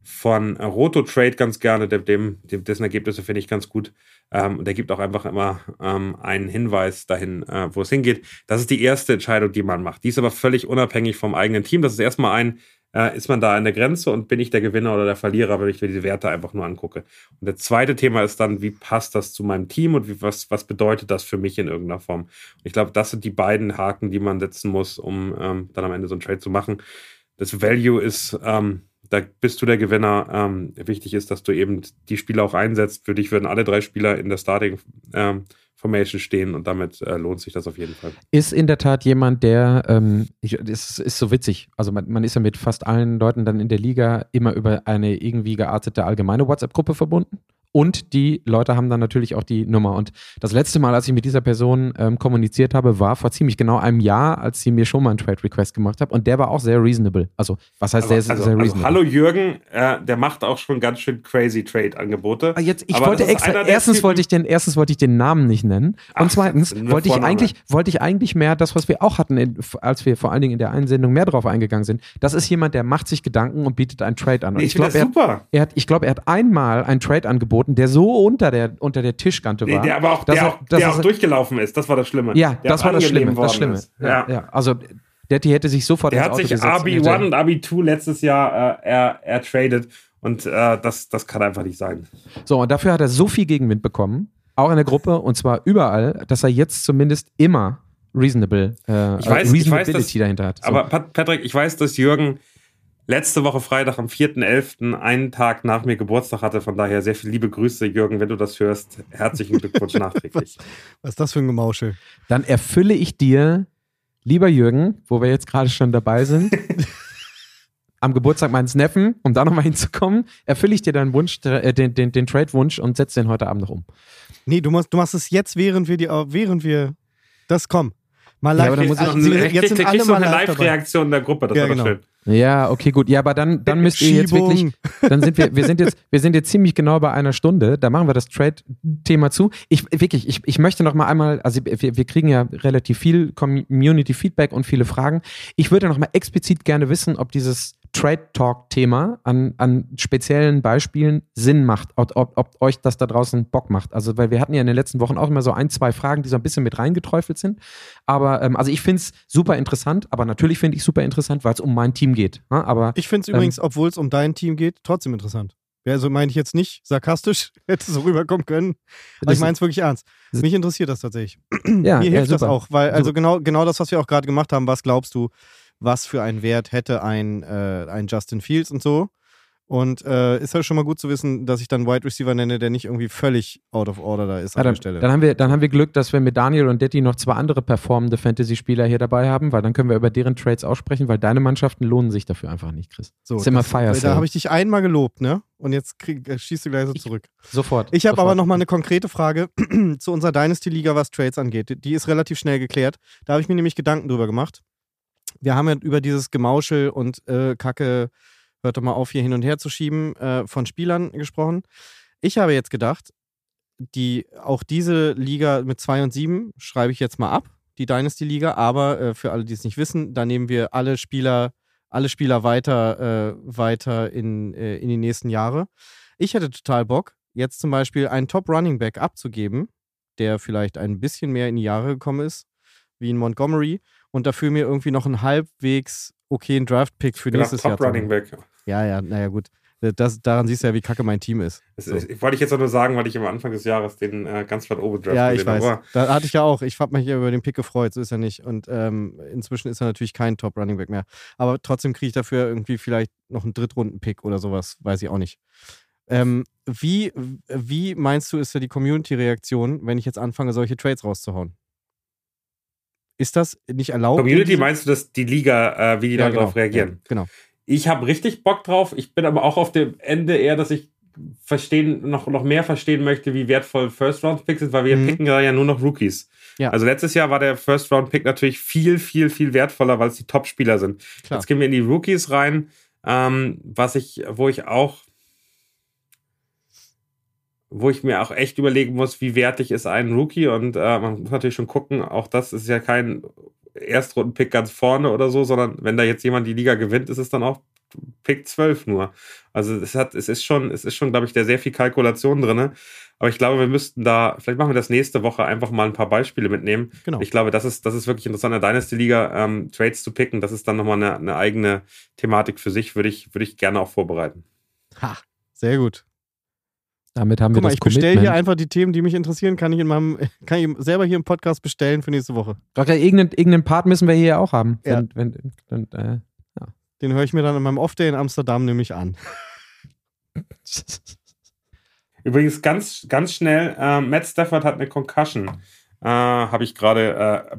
von Roto Trade ganz gerne, dem, dem, dessen Ergebnisse finde ich ganz gut. Ähm, der gibt auch einfach immer ähm, einen Hinweis dahin, äh, wo es hingeht. Das ist die erste Entscheidung, die man macht. Die ist aber völlig unabhängig vom eigenen Team. Das ist erstmal ein, äh, ist man da an der Grenze und bin ich der Gewinner oder der Verlierer, wenn ich mir diese Werte einfach nur angucke. Und das zweite Thema ist dann, wie passt das zu meinem Team und wie, was, was bedeutet das für mich in irgendeiner Form? Und ich glaube, das sind die beiden Haken, die man setzen muss, um ähm, dann am Ende so einen Trade zu machen. Das Value ist, ähm, da bist du der Gewinner. Ähm, wichtig ist, dass du eben die Spieler auch einsetzt. Für dich würden alle drei Spieler in der Starting ähm, Formation stehen und damit äh, lohnt sich das auf jeden Fall. Ist in der Tat jemand, der, ähm, es ist so witzig, also man, man, ist ja mit fast allen Leuten dann in der Liga immer über eine irgendwie geartete allgemeine WhatsApp-Gruppe verbunden. Und die Leute haben dann natürlich auch die Nummer. Und das letzte Mal, als ich mit dieser Person ähm, kommuniziert habe, war vor ziemlich genau einem Jahr, als sie mir schon mal einen Trade Request gemacht hat. Und der war auch sehr reasonable. Also, was heißt, also, der ist also, sehr also reasonable? hallo Jürgen, äh, der macht auch schon ganz schön crazy Trade-Angebote. Ah, jetzt, ich wollte extra, erstens wollte ich den, erstens wollte ich den Namen nicht nennen. Ach, und zweitens wollte ich eigentlich, wollte ich eigentlich mehr das, was wir auch hatten, in, als wir vor allen Dingen in der einen Sendung mehr drauf eingegangen sind. Das ist jemand, der macht sich Gedanken und bietet einen Trade an. Und ich, ich glaube, er, er, hat, ich glaube, er hat einmal ein Trade angeboten angeboten, der so unter der, unter der Tischkante war. Der, der aber auch, der, auch, der auch durchgelaufen ist. Das war das Schlimme. Ja, das war das Schlimme. Das Schlimme. Ja. ja. Also Detti hätte sich sofort Der hat sich RB1 und RB2 letztes Jahr äh, er, ertradet und äh, das, das kann einfach nicht sein. So, und dafür hat er so viel Gegenwind bekommen, auch in der Gruppe und zwar überall, dass er jetzt zumindest immer reasonable, äh, ich weiß, Reasonability ich weiß, dass, dahinter hat. So. Aber Patrick, ich weiß, dass Jürgen letzte Woche Freitag am 4.11. einen Tag nach mir Geburtstag hatte. Von daher sehr viele liebe Grüße, Jürgen, wenn du das hörst. Herzlichen Glückwunsch nachträglich. was, was ist das für ein Gemauschel? Dann erfülle ich dir, lieber Jürgen, wo wir jetzt gerade schon dabei sind, am Geburtstag meines Neffen, um da nochmal hinzukommen, erfülle ich dir deinen Wunsch, äh, den, den, den Trade-Wunsch und setze den heute Abend noch um. Nee, du machst, du machst es jetzt, während wir, die, während wir das kommen. Mal live. Ja, aber dann muss ich, also, jetzt sind alle mal eine Live-Reaktion der Gruppe, das ja, war genau. schön. Ja, okay, gut. Ja, aber dann, dann müsst ihr jetzt wirklich, dann sind wir, wir sind jetzt, wir sind jetzt ziemlich genau bei einer Stunde. Da machen wir das Trade-Thema zu. Ich, wirklich, ich, ich möchte noch mal einmal, also wir, wir kriegen ja relativ viel Community-Feedback und viele Fragen. Ich würde noch mal explizit gerne wissen, ob dieses Trade Talk-Thema an, an speziellen Beispielen Sinn macht, ob, ob, ob, euch das da draußen Bock macht. Also, weil wir hatten ja in den letzten Wochen auch immer so ein, zwei Fragen, die so ein bisschen mit reingeträufelt sind. Aber, ähm, also ich finde es super interessant, aber natürlich finde ich super interessant, weil es um mein Team geht. Ne? aber, ich finde es ähm, übrigens, obwohl es um dein Team geht, trotzdem interessant. Also meine ich jetzt nicht sarkastisch, hätte so rüberkommen können. Aber ich meine es wirklich ernst. Mich interessiert das tatsächlich. Ja, Mir hilft ja, das auch, weil, also genau, genau das, was wir auch gerade gemacht haben, was glaubst du, was für einen Wert hätte ein, äh, ein Justin Fields und so. Und äh, ist halt schon mal gut zu wissen, dass ich dann Wide Receiver nenne, der nicht irgendwie völlig out of order da ist ja, an dann, der Stelle. Dann haben, wir, dann haben wir Glück, dass wir mit Daniel und Detti noch zwei andere performende Fantasy-Spieler hier dabei haben, weil dann können wir über deren Trades aussprechen, weil deine Mannschaften lohnen sich dafür einfach nicht, Chris. So, das ist immer Fire Da habe ich dich einmal gelobt, ne? Und jetzt krieg, äh, schießt du gleich so zurück. Ich, sofort. Ich habe aber noch mal eine konkrete Frage zu unserer Dynasty-Liga, was Trades angeht. Die ist relativ schnell geklärt. Da habe ich mir nämlich Gedanken drüber gemacht wir haben ja über dieses Gemauschel und äh, Kacke, hört doch mal auf, hier hin und her zu schieben, äh, von Spielern gesprochen. Ich habe jetzt gedacht, die, auch diese Liga mit 2 und 7 schreibe ich jetzt mal ab, die Dynasty-Liga, aber äh, für alle, die es nicht wissen, da nehmen wir alle Spieler, alle Spieler weiter, äh, weiter in, äh, in die nächsten Jahre. Ich hätte total Bock, jetzt zum Beispiel einen Top-Running-Back abzugeben, der vielleicht ein bisschen mehr in die Jahre gekommen ist, wie in Montgomery, und dafür mir irgendwie noch einen halbwegs okayen Draft-Pick für genau, nächstes Top Jahr. Top Running Back. Ja, ja, naja, gut. Das, daran siehst du ja, wie kacke mein Team ist. So. Ist, wollte ich jetzt auch nur sagen, weil ich am Anfang des Jahres den äh, ganz weit oben draft Ja, ich weiß. Da hatte ich ja auch. Ich habe mich ja über den Pick gefreut, so ist er nicht. Und ähm, inzwischen ist er natürlich kein Top Running Back mehr. Aber trotzdem kriege ich dafür irgendwie vielleicht noch einen Drittrunden-Pick oder sowas. Weiß ich auch nicht. Ähm, wie, wie meinst du, ist da die Community-Reaktion, wenn ich jetzt anfange, solche Trades rauszuhauen? Ist das nicht erlaubt? Community meinst du, dass die Liga, äh, wie die ja, darauf genau, reagieren? Ja, genau. Ich habe richtig Bock drauf. Ich bin aber auch auf dem Ende eher, dass ich verstehen, noch, noch mehr verstehen möchte, wie wertvoll First-Round-Picks sind, weil wir mhm. picken ja nur noch Rookies. Ja. Also letztes Jahr war der First-Round-Pick natürlich viel, viel, viel wertvoller, weil es die Top-Spieler sind. Klar. Jetzt gehen wir in die Rookies rein, ähm, was ich, wo ich auch wo ich mir auch echt überlegen muss, wie wertig ist ein Rookie und äh, man muss natürlich schon gucken, auch das ist ja kein Erstrundenpick ganz vorne oder so, sondern wenn da jetzt jemand die Liga gewinnt, ist es dann auch Pick 12 nur. Also es hat, es ist schon, es ist schon, glaube ich, da sehr viel Kalkulation drin. Aber ich glaube, wir müssten da, vielleicht machen wir das nächste Woche einfach mal ein paar Beispiele mitnehmen. Genau. Ich glaube, das ist, das ist wirklich interessant, in der Dynasty-Liga ähm, Trades zu picken. Das ist dann nochmal eine, eine eigene Thematik für sich, würde ich, würde ich gerne auch vorbereiten. Ha, sehr gut. Damit haben Guck wir mal, das ich bestelle hier einfach die Themen, die mich interessieren, kann ich in meinem, kann ich selber hier im Podcast bestellen für nächste Woche. Okay, irgendeinen, irgendeinen Part müssen wir hier auch haben. Ja. Wenn, wenn, wenn, äh, ja. Den höre ich mir dann in meinem Off-Day in Amsterdam nämlich an. Übrigens ganz, ganz schnell, äh, Matt Stafford hat eine Concussion. Äh, Habe ich gerade äh,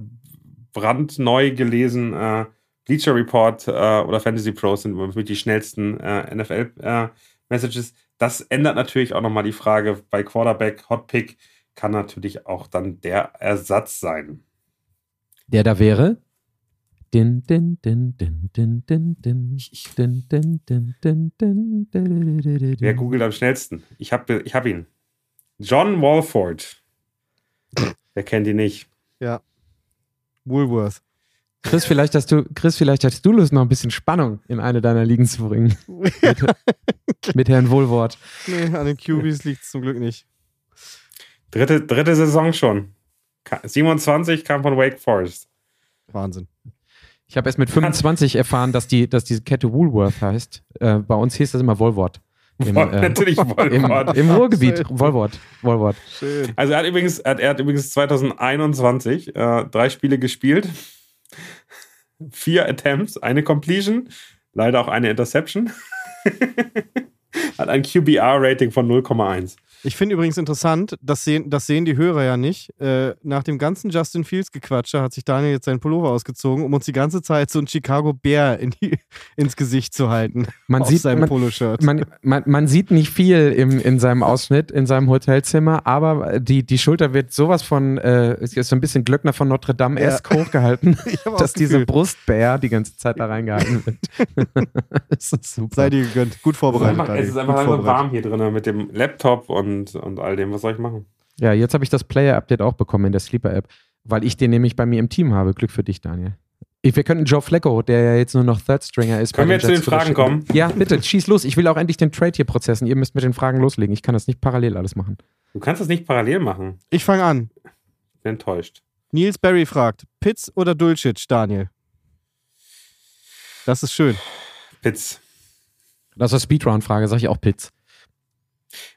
brandneu gelesen. Äh, Bleacher Report äh, oder Fantasy Pros sind mit die schnellsten äh, NFL-Messages. Das ändert natürlich auch nochmal die Frage, bei Quarterback, Hotpick kann natürlich auch dann der Ersatz sein. Der da wäre? Din, din, din, din, din, din, din, din, din, din, din, din, Wer googelt am schnellsten? Ich habe ich hab ihn. John Walford. Wer kennt ihn nicht? Ja. Woolworth. Chris, vielleicht hast du, Chris, vielleicht hast du Lust, noch ein bisschen Spannung in eine deiner Ligen zu bringen. mit, mit Herrn Wohlwort. Nee, an den QBs liegt es zum Glück nicht. Dritte, dritte Saison schon. 27 kam von Wake Forest. Wahnsinn. Ich habe erst mit 25 erfahren, dass, die, dass diese Kette Woolworth heißt. Äh, bei uns hieß das immer Wohlwort. Im, äh, Natürlich Wohlwort. Im, im Ruhrgebiet. Wohlwort. Wohlwort. Schön. Also er hat übrigens, er hat, er hat übrigens 2021 äh, drei Spiele gespielt. Vier Attempts, eine Completion, leider auch eine Interception. hat ein QBR-Rating von 0,1. Ich finde übrigens interessant, das sehen, das sehen die Hörer ja nicht. Äh, nach dem ganzen Justin Fields Gequatsche hat sich Daniel jetzt seinen Pullover ausgezogen, um uns die ganze Zeit so ein Chicago Bear in die, ins Gesicht zu halten. Man sieht seinem Poloshirt. Man, man, man, sieht nicht viel im, in seinem Ausschnitt, in seinem Hotelzimmer, aber die, die Schulter wird sowas von, äh, ist so ein bisschen Glöckner von Notre Dame erst ja. hochgehalten, dass diese Brustbär die ganze Zeit da reingehalten wird. das ist super. Sei dir gegönnt. Gut vorbereitet. Es ist einfach, es ist einfach warm hier drin mit dem Laptop und und, und all dem. Was soll ich machen? Ja, jetzt habe ich das Player-Update auch bekommen in der Sleeper-App, weil ich den nämlich bei mir im Team habe. Glück für dich, Daniel. Wir könnten Joe Flacco, der ja jetzt nur noch Third Stringer ist. Können wir jetzt zu den Fragen kommen? Ja, bitte, schieß los. Ich will auch endlich den Trade hier prozessen. Ihr müsst mit den Fragen loslegen. Ich kann das nicht parallel alles machen. Du kannst das nicht parallel machen. Ich fange an. Ich bin enttäuscht. Nils Berry fragt: Pitts oder Dulcich, Daniel? Das ist schön. Pitts. Das ist eine Speedround-Frage, sag ich auch Pitts.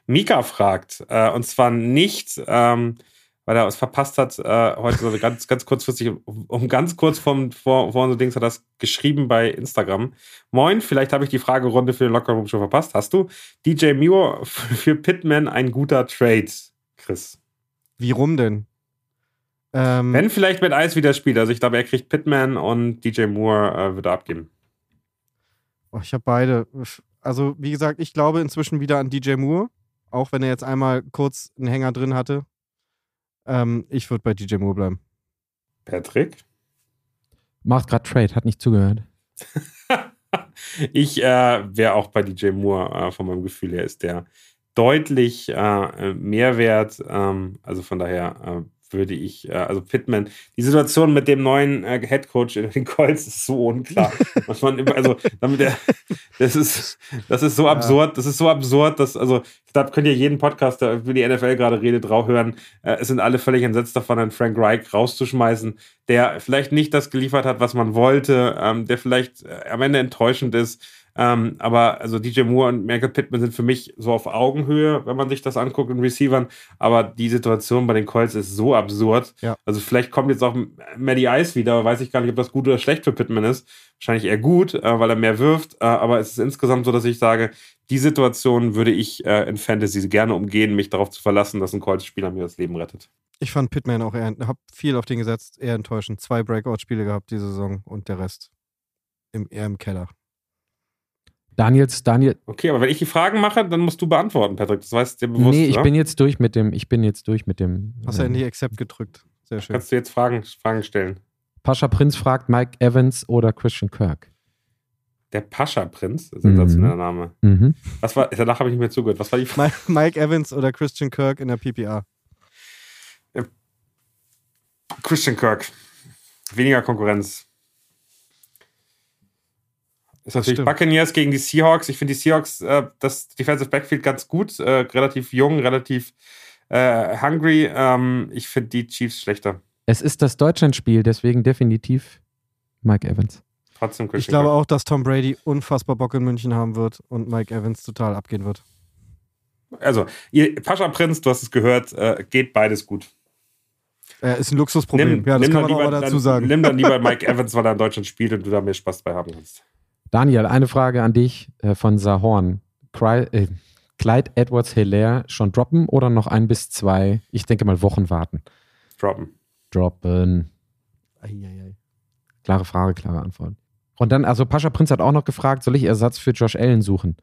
Mika fragt, äh, und zwar nicht, ähm, weil er es verpasst hat, äh, heute so ganz, ganz kurzfristig, um, um ganz kurz vom, vor, vor so Dings hat das geschrieben bei Instagram. Moin, vielleicht habe ich die Fragerunde für den Lockerroom schon verpasst. Hast du? DJ Mio für Pitman ein guter Trade, Chris? Wie rum denn? Ähm, Wenn vielleicht mit Eis wieder spielt. Also ich glaube, er kriegt Pitman und DJ Moore äh, wird abgeben. Oh, ich habe beide also wie gesagt, ich glaube inzwischen wieder an DJ Moore, auch wenn er jetzt einmal kurz einen Hänger drin hatte. Ähm, ich würde bei DJ Moore bleiben. Patrick? Macht gerade Trade, hat nicht zugehört. ich äh, wäre auch bei DJ Moore, äh, von meinem Gefühl her, ist der deutlich äh, Mehrwert. Ähm, also von daher äh, würde ich, äh, also Pittman, die Situation mit dem neuen äh, Head Coach in den Colts ist so unklar. was man immer, also damit der, das ist, das ist so absurd, das ist so absurd, dass, also da könnt ihr jeden Podcast, der über die NFL gerade redet, drauf hören. Äh, es sind alle völlig entsetzt davon, einen Frank Reich rauszuschmeißen, der vielleicht nicht das geliefert hat, was man wollte, ähm, der vielleicht äh, am Ende enttäuschend ist. Ähm, aber also DJ Moore und Michael Pittman sind für mich so auf Augenhöhe, wenn man sich das anguckt in Receivern. Aber die Situation bei den Colts ist so absurd. Ja. Also vielleicht kommt jetzt auch Maddie Ice wieder, weiß ich gar nicht, ob das gut oder schlecht für Pittman ist. Wahrscheinlich eher gut, äh, weil er mehr wirft. Äh, aber es ist insgesamt so, dass ich sage, die Situation würde ich äh, in Fantasy gerne umgehen, mich darauf zu verlassen, dass ein Colts-Spieler mir das Leben rettet. Ich fand Pittman auch eher, hab viel auf den gesetzt, eher enttäuschend. Zwei Breakout-Spiele gehabt diese Saison und der Rest im, eher im Keller. Daniels, Daniel. Okay, aber wenn ich die Fragen mache, dann musst du beantworten, Patrick. Das weißt du dir bewusst. Nee, ich oder? bin jetzt durch mit dem, ich bin jetzt durch mit dem. Hast du äh, endlich Accept gedrückt. Sehr schön. Kannst du jetzt Fragen, Fragen stellen? Pascha Prinz fragt Mike Evans oder Christian Kirk. Der Pascha Prinz, sensationeller mhm. Name. Mhm. Was war, danach habe ich nicht mehr zugehört. Was war die Frage? Mike Evans oder Christian Kirk in der PPA? Christian Kirk. Weniger Konkurrenz. Ist natürlich stimmt. Buccaneers gegen die Seahawks. Ich finde die Seahawks, äh, das Defensive Backfield ganz gut, äh, relativ jung, relativ äh, hungry. Ähm, ich finde die Chiefs schlechter. Es ist das Deutschlandspiel, deswegen definitiv Mike Evans. Trotzdem Ich glaube auch, dass Tom Brady unfassbar Bock in München haben wird und Mike Evans total abgehen wird. Also, ihr, Pascha Prinz, du hast es gehört, äh, geht beides gut. Äh, ist ein Luxusproblem. Nimm, ja, das kann man lieber, auch dazu sagen. Nimm dann lieber Mike Evans, weil er in Deutschland spielt und du da mehr Spaß bei haben kannst. Daniel, eine Frage an dich äh, von Sahorn. Cry, äh, Clyde Edwards Hilaire schon droppen oder noch ein bis zwei, ich denke mal Wochen warten? Droppen. Droppen. Eieiei. Klare Frage, klare Antwort. Und dann, also Pascha Prinz hat auch noch gefragt, soll ich Ersatz für Josh Allen suchen?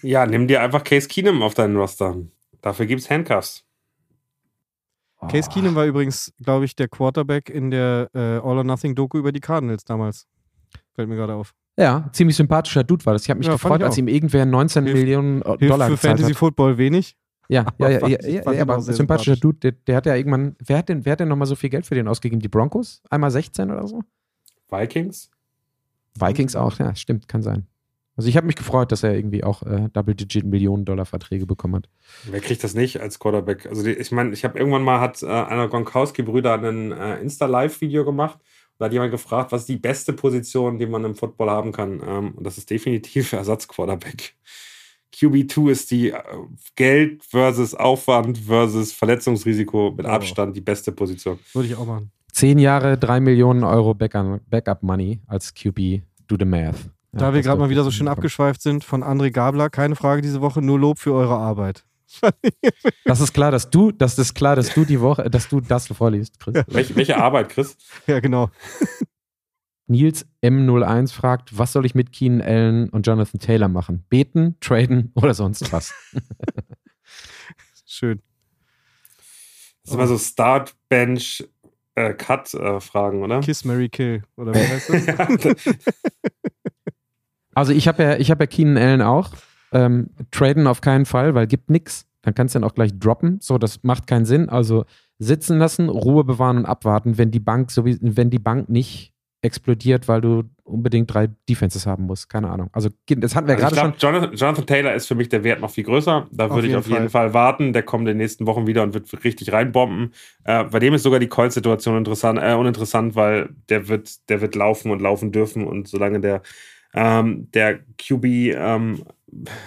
Ja, nimm dir einfach Case Keenum auf deinen Roster. Dafür gibt es Handcuffs. Case oh. Keenum war übrigens, glaube ich, der Quarterback in der äh, All or Nothing Doku über die Cardinals damals. Fällt mir gerade auf. Ja, ziemlich sympathischer Dude war das. Ich habe mich ja, gefreut, als ihm irgendwer 19 Hilf, Millionen Dollar Dollar für Fantasy hat. Football wenig. Ja, ja, ja, ja, ja, ja aber sympathischer Dude, der, der, hat ja irgendwann, wer hat denn, wer hat denn nochmal so viel Geld für den ausgegeben? Die Broncos? Einmal 16 oder so? Vikings? Vikings auch, ja, stimmt, kann sein. Also ich habe mich gefreut, dass er irgendwie auch äh, Double-Digit Millionen-Dollar-Verträge bekommen hat. Wer kriegt das nicht als Quarterback? Also die, ich meine, ich habe irgendwann mal hat äh, einer Gronkowski-Brüder ein äh, Insta-Live-Video gemacht da hat jemand gefragt, was ist die beste Position, die man im Football haben kann? Ähm, und das ist definitiv Ersatz-Quarterback. QB2 ist die äh, Geld versus Aufwand versus Verletzungsrisiko mit Abstand die beste Position. Würde ich auch machen. Zehn Jahre, drei Millionen Euro Backup-Money als QB. Do the math. Ja, da wir gerade mal wieder so schön abgeschweift sind von André Gabler, keine Frage diese Woche, nur Lob für eure Arbeit. Das ist klar, dass du, das ist klar, dass du die Woche, dass du das vorliest, Chris. Ja. Welche, welche Arbeit, Chris? Ja, genau. Nils M01 fragt, was soll ich mit Keenan Allen und Jonathan Taylor machen? Beten, traden oder sonst was? Schön. Das ist immer so Start, Bench, äh, Cut-Fragen, äh, oder? Kiss, Mary Kill. Oder wie heißt das? also ich habe ja, ich habe ja Keenan Allen auch. Ähm, traden auf keinen Fall, weil gibt nichts. Dann kannst du dann auch gleich droppen. So, das macht keinen Sinn. Also sitzen lassen, Ruhe bewahren und abwarten, wenn die Bank so wie, wenn die Bank nicht explodiert, weil du unbedingt drei Defenses haben musst. Keine Ahnung. Also, das hatten wir also gerade schon. Jonathan, Jonathan, Taylor ist für mich der Wert noch viel größer. Da würde ich auf jeden Fall. Fall warten. Der kommt in den nächsten Wochen wieder und wird richtig reinbomben. Äh, bei dem ist sogar die Colts-Situation interessant, äh, uninteressant, weil der wird, der wird laufen und laufen dürfen. Und solange der, ähm, der QB ähm,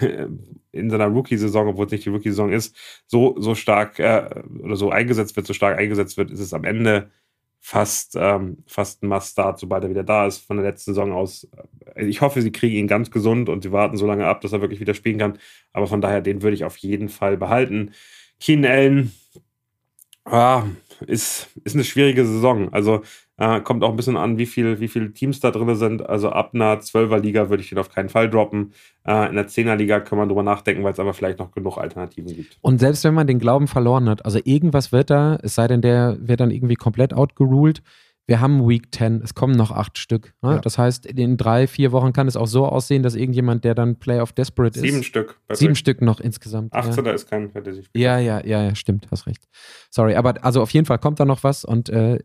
in seiner Rookie-Saison, obwohl es nicht die Rookie-Saison ist, so, so stark äh, oder so eingesetzt wird, so stark eingesetzt wird, ist es am Ende fast, ähm, fast ein Must-Start, sobald er wieder da ist, von der letzten Saison aus. Ich hoffe, sie kriegen ihn ganz gesund und sie warten so lange ab, dass er wirklich wieder spielen kann. Aber von daher, den würde ich auf jeden Fall behalten. Keenan Allen ah, ist, ist eine schwierige Saison. Also äh, kommt auch ein bisschen an, wie viele wie viel Teams da drin sind. Also ab einer 12er Liga würde ich den auf keinen Fall droppen. Äh, in der 10er Liga kann man drüber nachdenken, weil es aber vielleicht noch genug Alternativen gibt. Und selbst wenn man den Glauben verloren hat, also irgendwas wird da, es sei denn, der wird dann irgendwie komplett outgeruled, wir haben Week 10, es kommen noch acht Stück. Ne? Ja. Das heißt, in drei, vier Wochen kann es auch so aussehen, dass irgendjemand, der dann Playoff Desperate Sieben ist. Sieben Stück. Sieben Stück noch insgesamt. 18 ja. ist kein Fantasy-Spiel. Ja, ja, ja, ja, stimmt, hast recht. Sorry, aber also auf jeden Fall kommt da noch was und äh,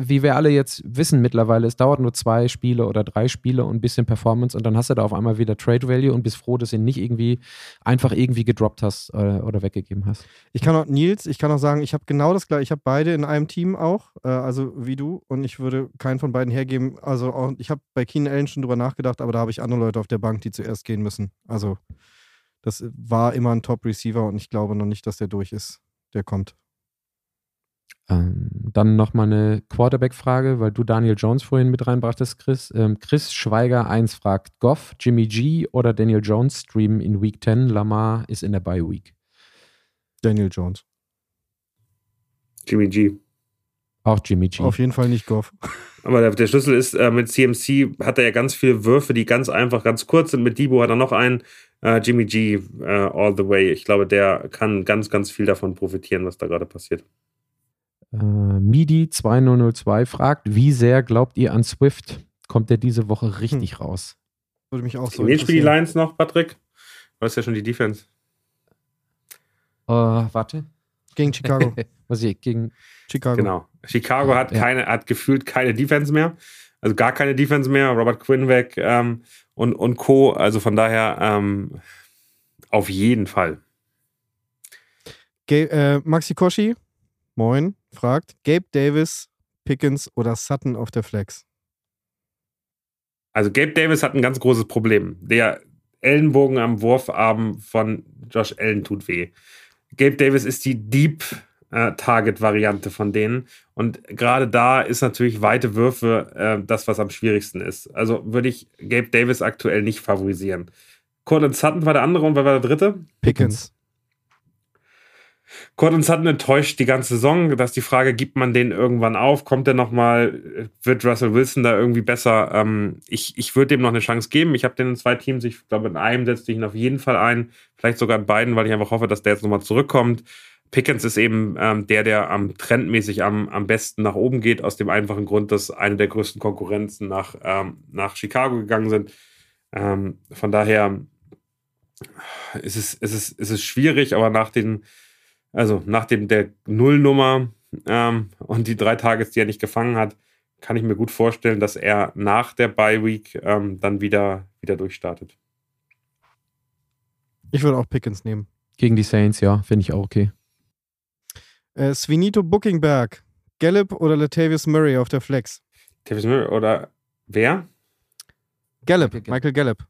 wie wir alle jetzt wissen mittlerweile, es dauert nur zwei Spiele oder drei Spiele und ein bisschen Performance und dann hast du da auf einmal wieder Trade Value und bist froh, dass du ihn nicht irgendwie einfach irgendwie gedroppt hast oder, äh, oder weggegeben hast. Ich kann auch, Nils, ich kann auch sagen, ich habe genau das gleiche. Ich habe beide in einem Team auch, äh, also wie du und ich würde keinen von beiden hergeben. Also auch, ich habe bei Keenan Allen schon drüber nachgedacht, aber da habe ich andere Leute auf der Bank, die zuerst gehen müssen. Also das war immer ein Top-Receiver und ich glaube noch nicht, dass der durch ist. Der kommt. Ähm, dann nochmal eine Quarterback-Frage, weil du Daniel Jones vorhin mit reinbrachtest, Chris. Ähm, Chris Schweiger 1 fragt: Goff, Jimmy G oder Daniel Jones streamen in Week 10? Lamar ist in der Bye Week. Daniel Jones. Jimmy G. Auch Jimmy G. Auf jeden Fall nicht Goff. Aber der, der Schlüssel ist, äh, mit CMC hat er ja ganz viele Würfe, die ganz einfach, ganz kurz sind. Mit Debo hat er noch einen. Äh, Jimmy G äh, all the way. Ich glaube, der kann ganz, ganz viel davon profitieren, was da gerade passiert. Äh, MIDI2002 fragt, wie sehr glaubt ihr an Swift? Kommt der diese Woche richtig hm. raus? Würde mich auch so Wen spielen die Lions noch, Patrick? Du hast ja schon die Defense. Uh, warte. Gegen Chicago. Was ich, gegen Chicago. Genau. Chicago hat ja. keine, hat gefühlt keine Defense mehr. Also gar keine Defense mehr. Robert Quinn weg ähm, und, und Co. Also von daher ähm, auf jeden Fall. Ge äh, Maxi Koshi, moin, fragt: Gabe Davis, Pickens oder Sutton auf der Flex? Also Gabe Davis hat ein ganz großes Problem. Der Ellenbogen am Wurfarm von Josh Allen tut weh. Gabe Davis ist die Deep äh, Target-Variante von denen. Und gerade da ist natürlich weite Würfe äh, das, was am schwierigsten ist. Also würde ich Gabe Davis aktuell nicht favorisieren. Cortland Sutton war der andere und wer war der dritte? Pickens. Cortland Sutton enttäuscht die ganze Saison. Das ist die Frage, gibt man den irgendwann auf? Kommt der nochmal? Wird Russell Wilson da irgendwie besser? Ähm, ich ich würde dem noch eine Chance geben. Ich habe den in zwei Teams. Ich glaube, in einem setze ich ihn auf jeden Fall ein. Vielleicht sogar in beiden, weil ich einfach hoffe, dass der jetzt nochmal zurückkommt. Pickens ist eben ähm, der, der am trendmäßig am, am besten nach oben geht, aus dem einfachen Grund, dass eine der größten Konkurrenzen nach, ähm, nach Chicago gegangen sind. Ähm, von daher ist es, ist, es, ist es schwierig, aber nach den also nach dem der Nullnummer ähm, und die drei Tages, die er nicht gefangen hat, kann ich mir gut vorstellen, dass er nach der Bye Week ähm, dann wieder, wieder durchstartet. Ich würde auch Pickens nehmen. Gegen die Saints, ja, finde ich auch okay. Äh, Svinito Bookingberg, Gallup oder Latavius Murray auf der Flex? Latavius Murray oder wer? Gallup, Michael Gallup.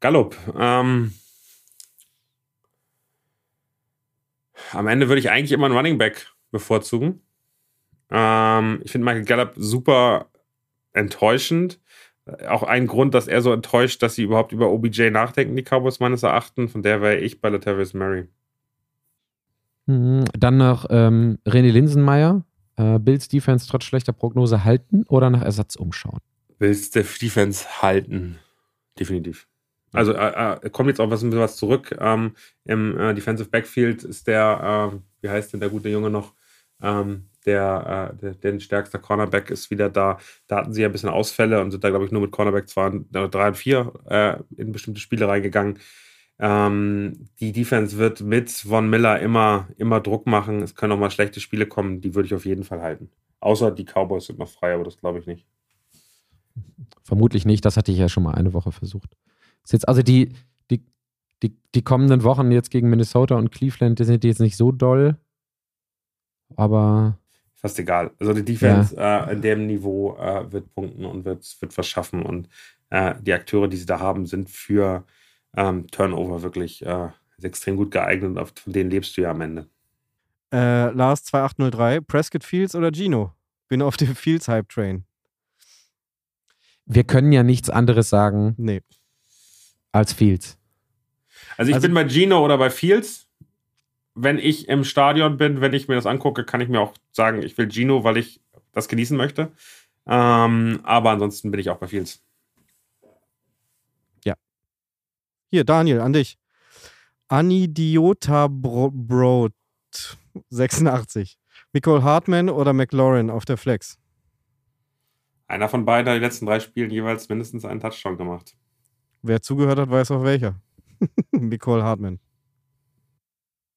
Gallup. Ähm, am Ende würde ich eigentlich immer einen Running Back bevorzugen. Ähm, ich finde Michael Gallup super enttäuschend. Auch ein Grund, dass er so enttäuscht, dass sie überhaupt über OBJ nachdenken, die Cowboys meines Erachtens. Von der wäre ich bei Latavius Murray. Mhm. Dann noch ähm, René Linsenmeier. Äh, Bills Defense trotz schlechter Prognose halten oder nach Ersatz umschauen? Bills Defense halten. Definitiv. Also äh, äh, kommt jetzt auch was, ein bisschen was zurück. Ähm, Im äh, Defensive Backfield ist der, äh, wie heißt denn der gute Junge noch? Ähm, der, äh, der, der stärkste Cornerback ist wieder da. Da hatten sie ja ein bisschen Ausfälle und sind da, glaube ich, nur mit Cornerback 2, 3 und 4 äh, in bestimmte Spiele reingegangen. Ähm, die Defense wird mit Von Miller immer, immer Druck machen. Es können auch mal schlechte Spiele kommen, die würde ich auf jeden Fall halten. Außer die Cowboys sind noch frei, aber das glaube ich nicht. Vermutlich nicht, das hatte ich ja schon mal eine Woche versucht. Ist jetzt also die, die, die, die kommenden Wochen jetzt gegen Minnesota und Cleveland, die sind jetzt nicht so doll, aber fast egal. Also die Defense ja. äh, in dem Niveau äh, wird punkten und wird, wird was schaffen. Und äh, die Akteure, die sie da haben, sind für ähm, Turnover wirklich äh, extrem gut geeignet und von denen lebst du ja am Ende. Äh, Lars 2803, Prescott Fields oder Gino? Bin auf dem Fields Hype Train. Wir können ja nichts anderes sagen nee. als Fields. Also ich also, bin bei Gino oder bei Fields wenn ich im Stadion bin, wenn ich mir das angucke, kann ich mir auch sagen, ich will Gino, weil ich das genießen möchte. Ähm, aber ansonsten bin ich auch bei Fields. Ja. Hier, Daniel, an dich. Anidiota Brot 86. Nicole Hartman oder McLaurin auf der Flex? Einer von beiden hat die letzten drei Spielen jeweils mindestens einen Touchdown gemacht. Wer zugehört hat, weiß auch welcher. Nicole Hartman.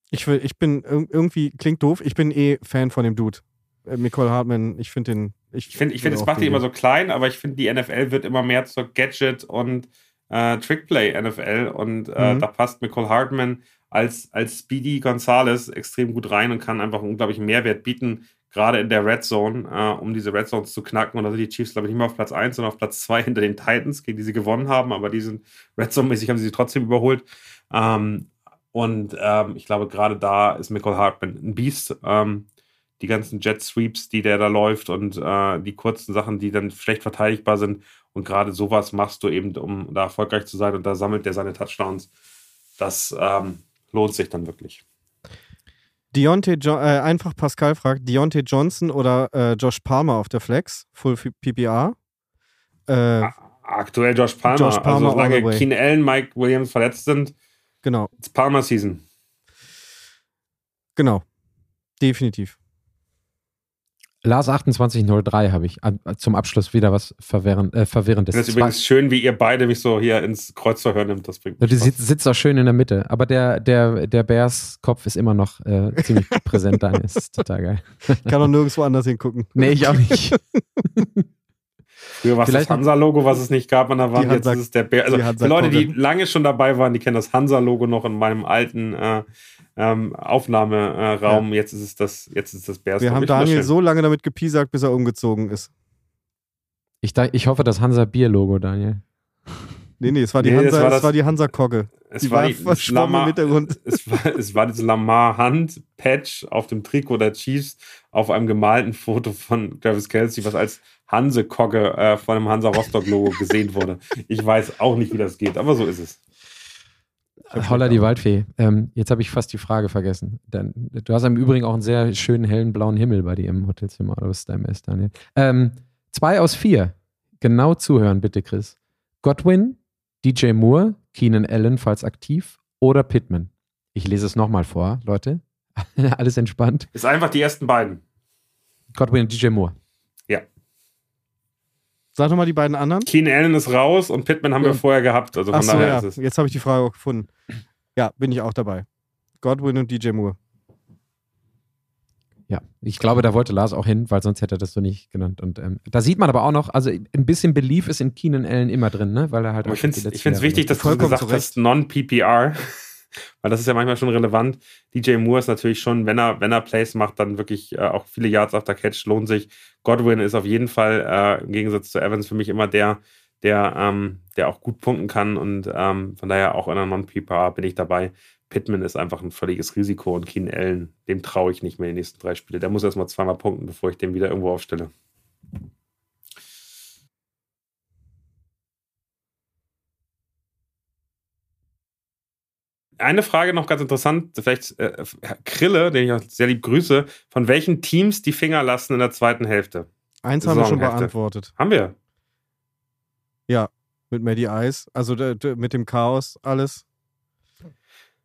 Ich, will, ich bin irgendwie, klingt doof, ich bin eh Fan von dem Dude. Äh, Nicole Hartman, ich finde den. Ich finde, ich find, es macht die immer so klein, aber ich finde, die NFL wird immer mehr zur Gadget- und äh, Trickplay-NFL und äh, mhm. da passt Nicole Hartman als, als Speedy Gonzales extrem gut rein und kann einfach unglaublichen Mehrwert bieten, gerade in der Red Zone, äh, um diese Red Zones zu knacken. Und da sind die Chiefs, glaube ich, nicht mehr auf Platz 1, sondern auf Platz 2 hinter den Titans, gegen die sie gewonnen haben, aber diesen Red Zone-mäßig haben sie sie trotzdem überholt. Ähm, und ähm, ich glaube, gerade da ist Michael Hartman ein Biest. Ähm, die ganzen Jet Sweeps, die der da läuft und äh, die kurzen Sachen, die dann schlecht verteidigbar sind. Und gerade sowas machst du eben, um da erfolgreich zu sein. Und da sammelt der seine Touchdowns. Das ähm, lohnt sich dann wirklich. Deontay, jo äh, einfach Pascal fragt, Deontay Johnson oder äh, Josh Palmer auf der Flex, Full PPR? Äh, Aktuell Josh Palmer. Josh Palmer also solange Keen Allen, Mike Williams verletzt sind, Genau. It's Palmer Season. Genau. Definitiv. Lars 2803 habe ich zum Abschluss wieder was verwirrend, äh, Verwirrendes. Das ist übrigens schön, wie ihr beide mich so hier ins Kreuzverhör nimmt. Das bringt du sitzt, sitzt auch schön in der Mitte, aber der, der, der Bears-Kopf ist immer noch äh, ziemlich präsent. Dann ist total geil. Ich kann auch nirgendwo anders hingucken. Nee, ich auch nicht. Früher war es das Hansa-Logo, was es nicht gab an der Wand. Jetzt ist es der Bär. Also für Leute, die lange schon dabei waren, die kennen das Hansa-Logo noch in meinem alten äh, ähm, Aufnahmeraum. Ja. Jetzt ist es das, jetzt ist das Bears. Wir haben Daniel so lange damit gepiesackt, bis er umgezogen ist. Ich, ich hoffe, das Hansa-Bier-Logo, Daniel. Nee, nee, es war die nee, Hansa, war das, es war die Hansa-Kogge. Es die war, war die Lamar, im Hintergrund. Es war, es war diese Lamar-Hand-Patch auf dem Trikot der Chiefs auf einem gemalten Foto von Travis Kelsey, was als Hanse-Kogge äh, von einem Hansa-Rostock-Logo gesehen wurde. Ich weiß auch nicht, wie das geht, aber so ist es. Holla die Waldfee. Ähm, jetzt habe ich fast die Frage vergessen. Denn, du hast im Übrigen auch einen sehr schönen hellen blauen Himmel bei dir im Hotelzimmer. Oder was ist dein Mess, Daniel? Ähm, zwei aus vier. Genau zuhören, bitte, Chris. Godwin, DJ Moore, Keenan Allen, falls aktiv, oder Pittman. Ich lese es nochmal vor, Leute. Alles entspannt. Ist einfach die ersten beiden. Godwin und DJ Moore. Sag doch mal die beiden anderen. Keen Allen ist raus und Pittman haben ja. wir vorher gehabt. Also von Ach so, daher ja. ist es. Jetzt habe ich die Frage auch gefunden. Ja, bin ich auch dabei. Godwin und DJ Moore. Ja, ich glaube, da wollte Lars auch hin, weil sonst hätte er das so nicht genannt. Und ähm, da sieht man aber auch noch, also ein bisschen Belief ist in Keenan Allen immer drin, ne? Weil er halt. Aber ich finde es wichtig, dass du gesagt hast, non-PPR. Weil das ist ja manchmal schon relevant. DJ Moore ist natürlich schon, wenn er, wenn er Plays macht, dann wirklich äh, auch viele Yards after Catch, lohnt sich. Godwin ist auf jeden Fall äh, im Gegensatz zu Evans für mich immer der, der, ähm, der auch gut punkten kann und ähm, von daher auch in einer Non-PPR bin ich dabei. Pittman ist einfach ein völliges Risiko und Keen Allen, dem traue ich nicht mehr in die nächsten drei Spiele. Der muss erstmal zweimal punkten, bevor ich den wieder irgendwo aufstelle. Eine Frage noch ganz interessant, vielleicht äh, Krille, den ich auch sehr lieb grüße, von welchen Teams die Finger lassen in der zweiten Hälfte? Eins haben wir schon beantwortet. Haben wir? Ja, mit Maddie Ice, also mit dem Chaos, alles.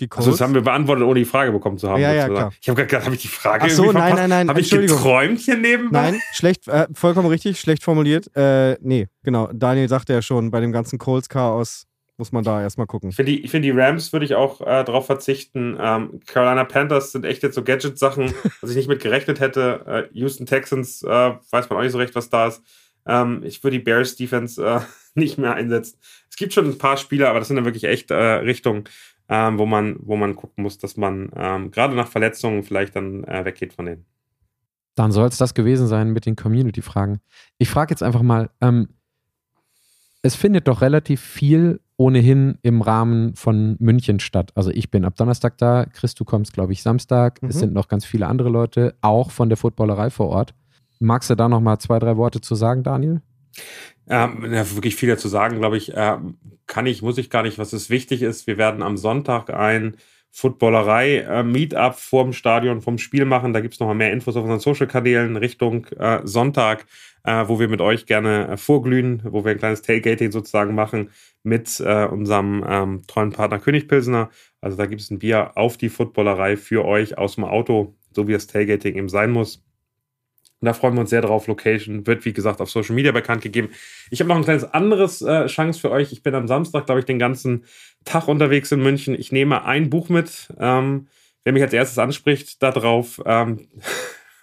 Die. Also das haben wir beantwortet, ohne die Frage bekommen zu haben. Ja, ja, klar. Ich habe gerade gedacht, habe ich die Frage Ach so, irgendwie nein, nein, nein. Habe ich geträumt hier nebenbei? Nein, schlecht, äh, vollkommen richtig, schlecht formuliert. Äh, nee, genau. Daniel sagte ja schon, bei dem ganzen Colts-Chaos muss man da erstmal gucken. Ich finde die, find die Rams würde ich auch äh, drauf verzichten. Ähm, Carolina Panthers sind echt jetzt so Gadget-Sachen, was ich nicht mit gerechnet hätte. Äh, Houston Texans äh, weiß man auch nicht so recht, was da ist. Ähm, ich würde die Bears Defense äh, nicht mehr einsetzen. Es gibt schon ein paar Spieler, aber das sind dann wirklich echt äh, Richtungen, ähm, wo, man, wo man gucken muss, dass man ähm, gerade nach Verletzungen vielleicht dann äh, weggeht von denen. Dann soll es das gewesen sein mit den Community-Fragen. Ich frage jetzt einfach mal, ähm, es findet doch relativ viel ohnehin im Rahmen von München statt. Also ich bin ab Donnerstag da, Chris, du kommst, glaube ich, Samstag. Mhm. Es sind noch ganz viele andere Leute, auch von der Footballerei vor Ort. Magst du da noch mal zwei, drei Worte zu sagen, Daniel? Ähm, ja, wirklich viel dazu sagen, glaube ich, äh, kann ich, muss ich gar nicht. Was es wichtig ist, wir werden am Sonntag ein Footballerei-Meetup äh, vorm Stadion, vom Spiel machen. Da gibt es noch mal mehr Infos auf unseren Social-Kanälen Richtung äh, Sonntag, äh, wo wir mit euch gerne äh, vorglühen, wo wir ein kleines Tailgating sozusagen machen mit äh, unserem ähm, treuen Partner König Pilsner. Also da gibt es ein Bier auf die Footballerei für euch aus dem Auto, so wie das Tailgating eben sein muss. Und da freuen wir uns sehr drauf. Location wird, wie gesagt, auf Social Media bekannt gegeben. Ich habe noch ein kleines anderes äh, Chance für euch. Ich bin am Samstag, glaube ich, den ganzen Tag unterwegs in München. Ich nehme ein Buch mit. Ähm, wer mich als erstes anspricht, da drauf. Ähm,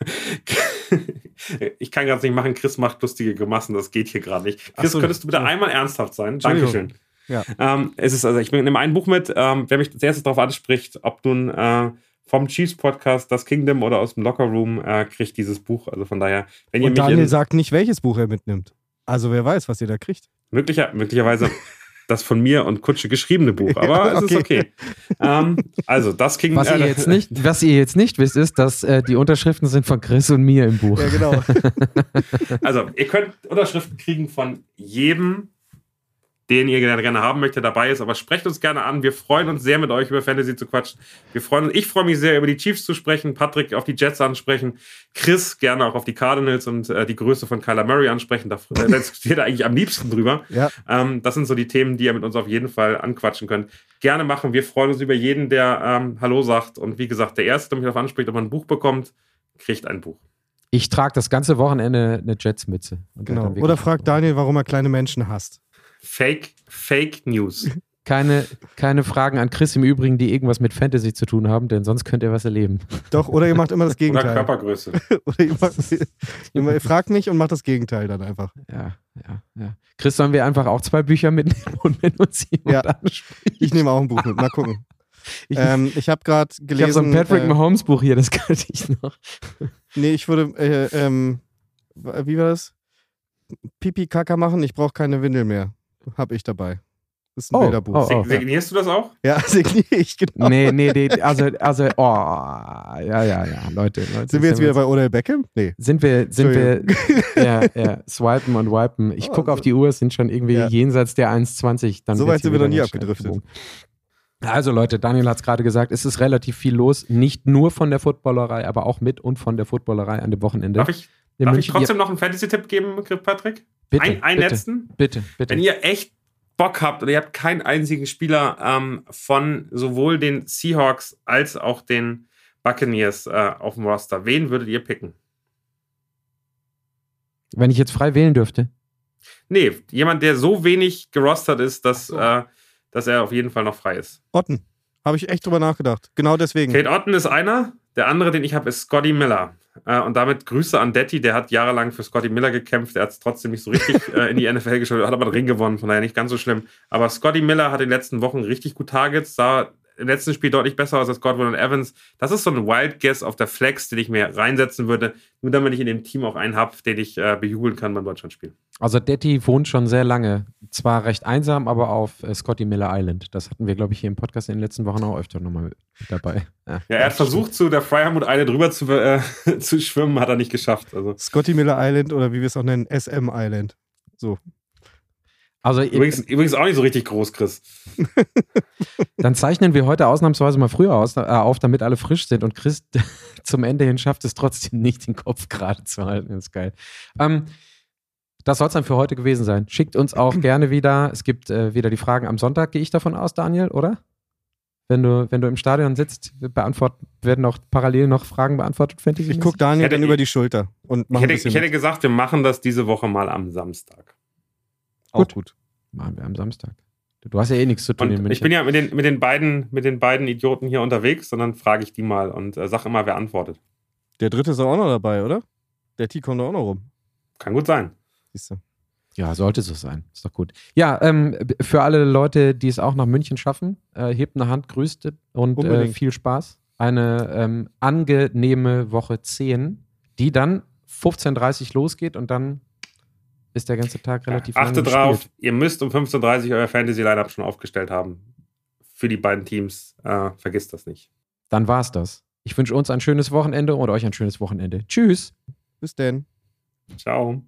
ich kann gerade nicht machen, Chris macht lustige Grimassen, das geht hier gerade nicht. Chris, so, könntest du bitte so. einmal ernsthaft sein? Dankeschön. Ja. Ähm, es ist also, ich nehme ein Buch mit. Ähm, wer mich als erstes darauf anspricht, ob nun äh, vom Chiefs Podcast, das Kingdom oder aus dem Locker Room äh, kriegt dieses Buch. Also von daher, wenn ihr Und Daniel sagt nicht, welches Buch er mitnimmt. Also wer weiß, was ihr da kriegt. Möglicher, möglicherweise das von mir und Kutsche geschriebene Buch, aber ja, okay. es ist okay. ähm, also das Kingdom. Was ihr jetzt nicht, was ihr jetzt nicht wisst, ist, dass äh, die Unterschriften sind von Chris und mir im Buch. Ja, genau. also ihr könnt Unterschriften kriegen von jedem den ihr gerne haben möchtet, dabei ist. Aber sprecht uns gerne an. Wir freuen uns sehr, mit euch über Fantasy zu quatschen. Wir freuen uns, ich freue mich sehr, über die Chiefs zu sprechen, Patrick auf die Jets ansprechen, Chris gerne auch auf die Cardinals und äh, die Größe von Kyler Murray ansprechen. Da äh, diskutiert er eigentlich am liebsten drüber. Ja. Ähm, das sind so die Themen, die ihr mit uns auf jeden Fall anquatschen könnt. Gerne machen. Wir freuen uns über jeden, der ähm, Hallo sagt. Und wie gesagt, der Erste, der mich darauf anspricht, ob man ein Buch bekommt, kriegt ein Buch. Ich trage das ganze Wochenende eine Jets-Mütze. Genau. Oder fragt Daniel, warum er kleine Menschen hasst. Fake, Fake News. Keine, keine Fragen an Chris im Übrigen, die irgendwas mit Fantasy zu tun haben, denn sonst könnt ihr was erleben. Doch, oder ihr macht immer das Gegenteil. Oder Körpergröße. oder ihr, macht, ihr fragt mich und macht das Gegenteil dann einfach. Ja, ja, ja. Chris, sollen wir einfach auch zwei Bücher mitnehmen und wenn uns jemand ja. anspricht? Ich nehme auch ein Buch mit, mal gucken. Ich, ähm, ich habe gerade gelesen. Ich habe so ein Patrick äh, Mahomes Buch hier, das kann ich noch. nee, ich würde, äh, ähm, wie war das? Pipi Kaka machen, ich brauche keine Windel mehr habe ich dabei. Das ist ein oh, Bilderbuch. Oh, oh, Signierst du das auch? Ja, signiere ich, genau. Nee, nee, nee, also, also, oh, ja, ja, ja, Leute. Leute sind wir jetzt wieder bei Odell Beckham? Nee. Sind wir, sind wir, ja, ja, swipen und wipen. Ich oh, gucke auf die Uhr, es sind schon irgendwie ja. jenseits der 1,20. So weit sind wir noch nie abgedriftet. Also Leute, Daniel hat es gerade gesagt, es ist relativ viel los, nicht nur von der Footballerei, aber auch mit und von der Footballerei an dem Wochenende. Darf ich, darf ich trotzdem noch einen Fantasy-Tipp geben, Patrick? Bitte, ein, ein bitte, letzten? Bitte, bitte. Wenn ihr echt Bock habt oder ihr habt keinen einzigen Spieler ähm, von sowohl den Seahawks als auch den Buccaneers äh, auf dem Roster, wen würdet ihr picken? Wenn ich jetzt frei wählen dürfte? Nee, jemand, der so wenig gerostert ist, dass, so. äh, dass er auf jeden Fall noch frei ist. Otten. Habe ich echt drüber nachgedacht. Genau deswegen. Kate Otten ist einer. Der andere, den ich habe, ist Scotty Miller. Äh, und damit Grüße an Detti, der hat jahrelang für Scotty Miller gekämpft. Er hat es trotzdem nicht so richtig äh, in die NFL geschafft, hat aber einen Ring gewonnen, von daher nicht ganz so schlimm. Aber Scotty Miller hat in den letzten Wochen richtig gut Targets, sah im letzten Spiel deutlich besser aus als Godwin und Evans. Das ist so ein Wild Guess auf der Flex, den ich mir reinsetzen würde, nur damit ich in dem Team auch einen habe, den ich äh, bejubeln kann beim Deutschlandspiel. Also Detti wohnt schon sehr lange, zwar recht einsam, aber auf äh, Scotty Miller Island. Das hatten wir, glaube ich, hier im Podcast in den letzten Wochen auch öfter nochmal mit dabei. Ja, ja er hat versucht, zu der Fryermut Island rüber zu, äh, zu schwimmen, hat er nicht geschafft. Also. Scotty Miller Island oder wie wir es auch nennen, SM Island. So. Also übrigens, übrigens auch nicht so richtig groß, Chris. Dann zeichnen wir heute ausnahmsweise mal früher aus, äh, auf, damit alle frisch sind. Und Chris zum Ende hin schafft es trotzdem nicht, den Kopf gerade zu halten. Das ist geil. Ähm, das soll es dann für heute gewesen sein. Schickt uns auch gerne wieder. Es gibt äh, wieder die Fragen am Sonntag, gehe ich davon aus, Daniel, oder? Wenn du, wenn du im Stadion sitzt, werden auch parallel noch Fragen beantwortet, Fantasy. Ich gucke Daniel hätte, dann über die Schulter und mache Ich hätte, ich hätte gesagt, wir machen das diese Woche mal am Samstag. Auch gut. gut. Machen wir am Samstag. Du hast ja eh nichts zu tun und in München. Ich bin ja mit den, mit, den beiden, mit den beiden Idioten hier unterwegs, sondern frage ich die mal und äh, sag immer, wer antwortet. Der dritte ist auch noch dabei, oder? Der T kommt auch noch rum. Kann gut sein. Siehst du. Ja, sollte so sein. Ist doch gut. Ja, ähm, für alle Leute, die es auch nach München schaffen, äh, hebt eine Hand, grüßt und äh, viel Spaß. Eine ähm, angenehme Woche 10, die dann 15.30 Uhr losgeht und dann ist der ganze Tag relativ ja, Achtet drauf, ihr müsst um 15.30 Uhr euer Fantasy-Lineup schon aufgestellt haben. Für die beiden Teams. Äh, vergisst das nicht. Dann war's das. Ich wünsche uns ein schönes Wochenende und euch ein schönes Wochenende. Tschüss. Bis denn. Ciao.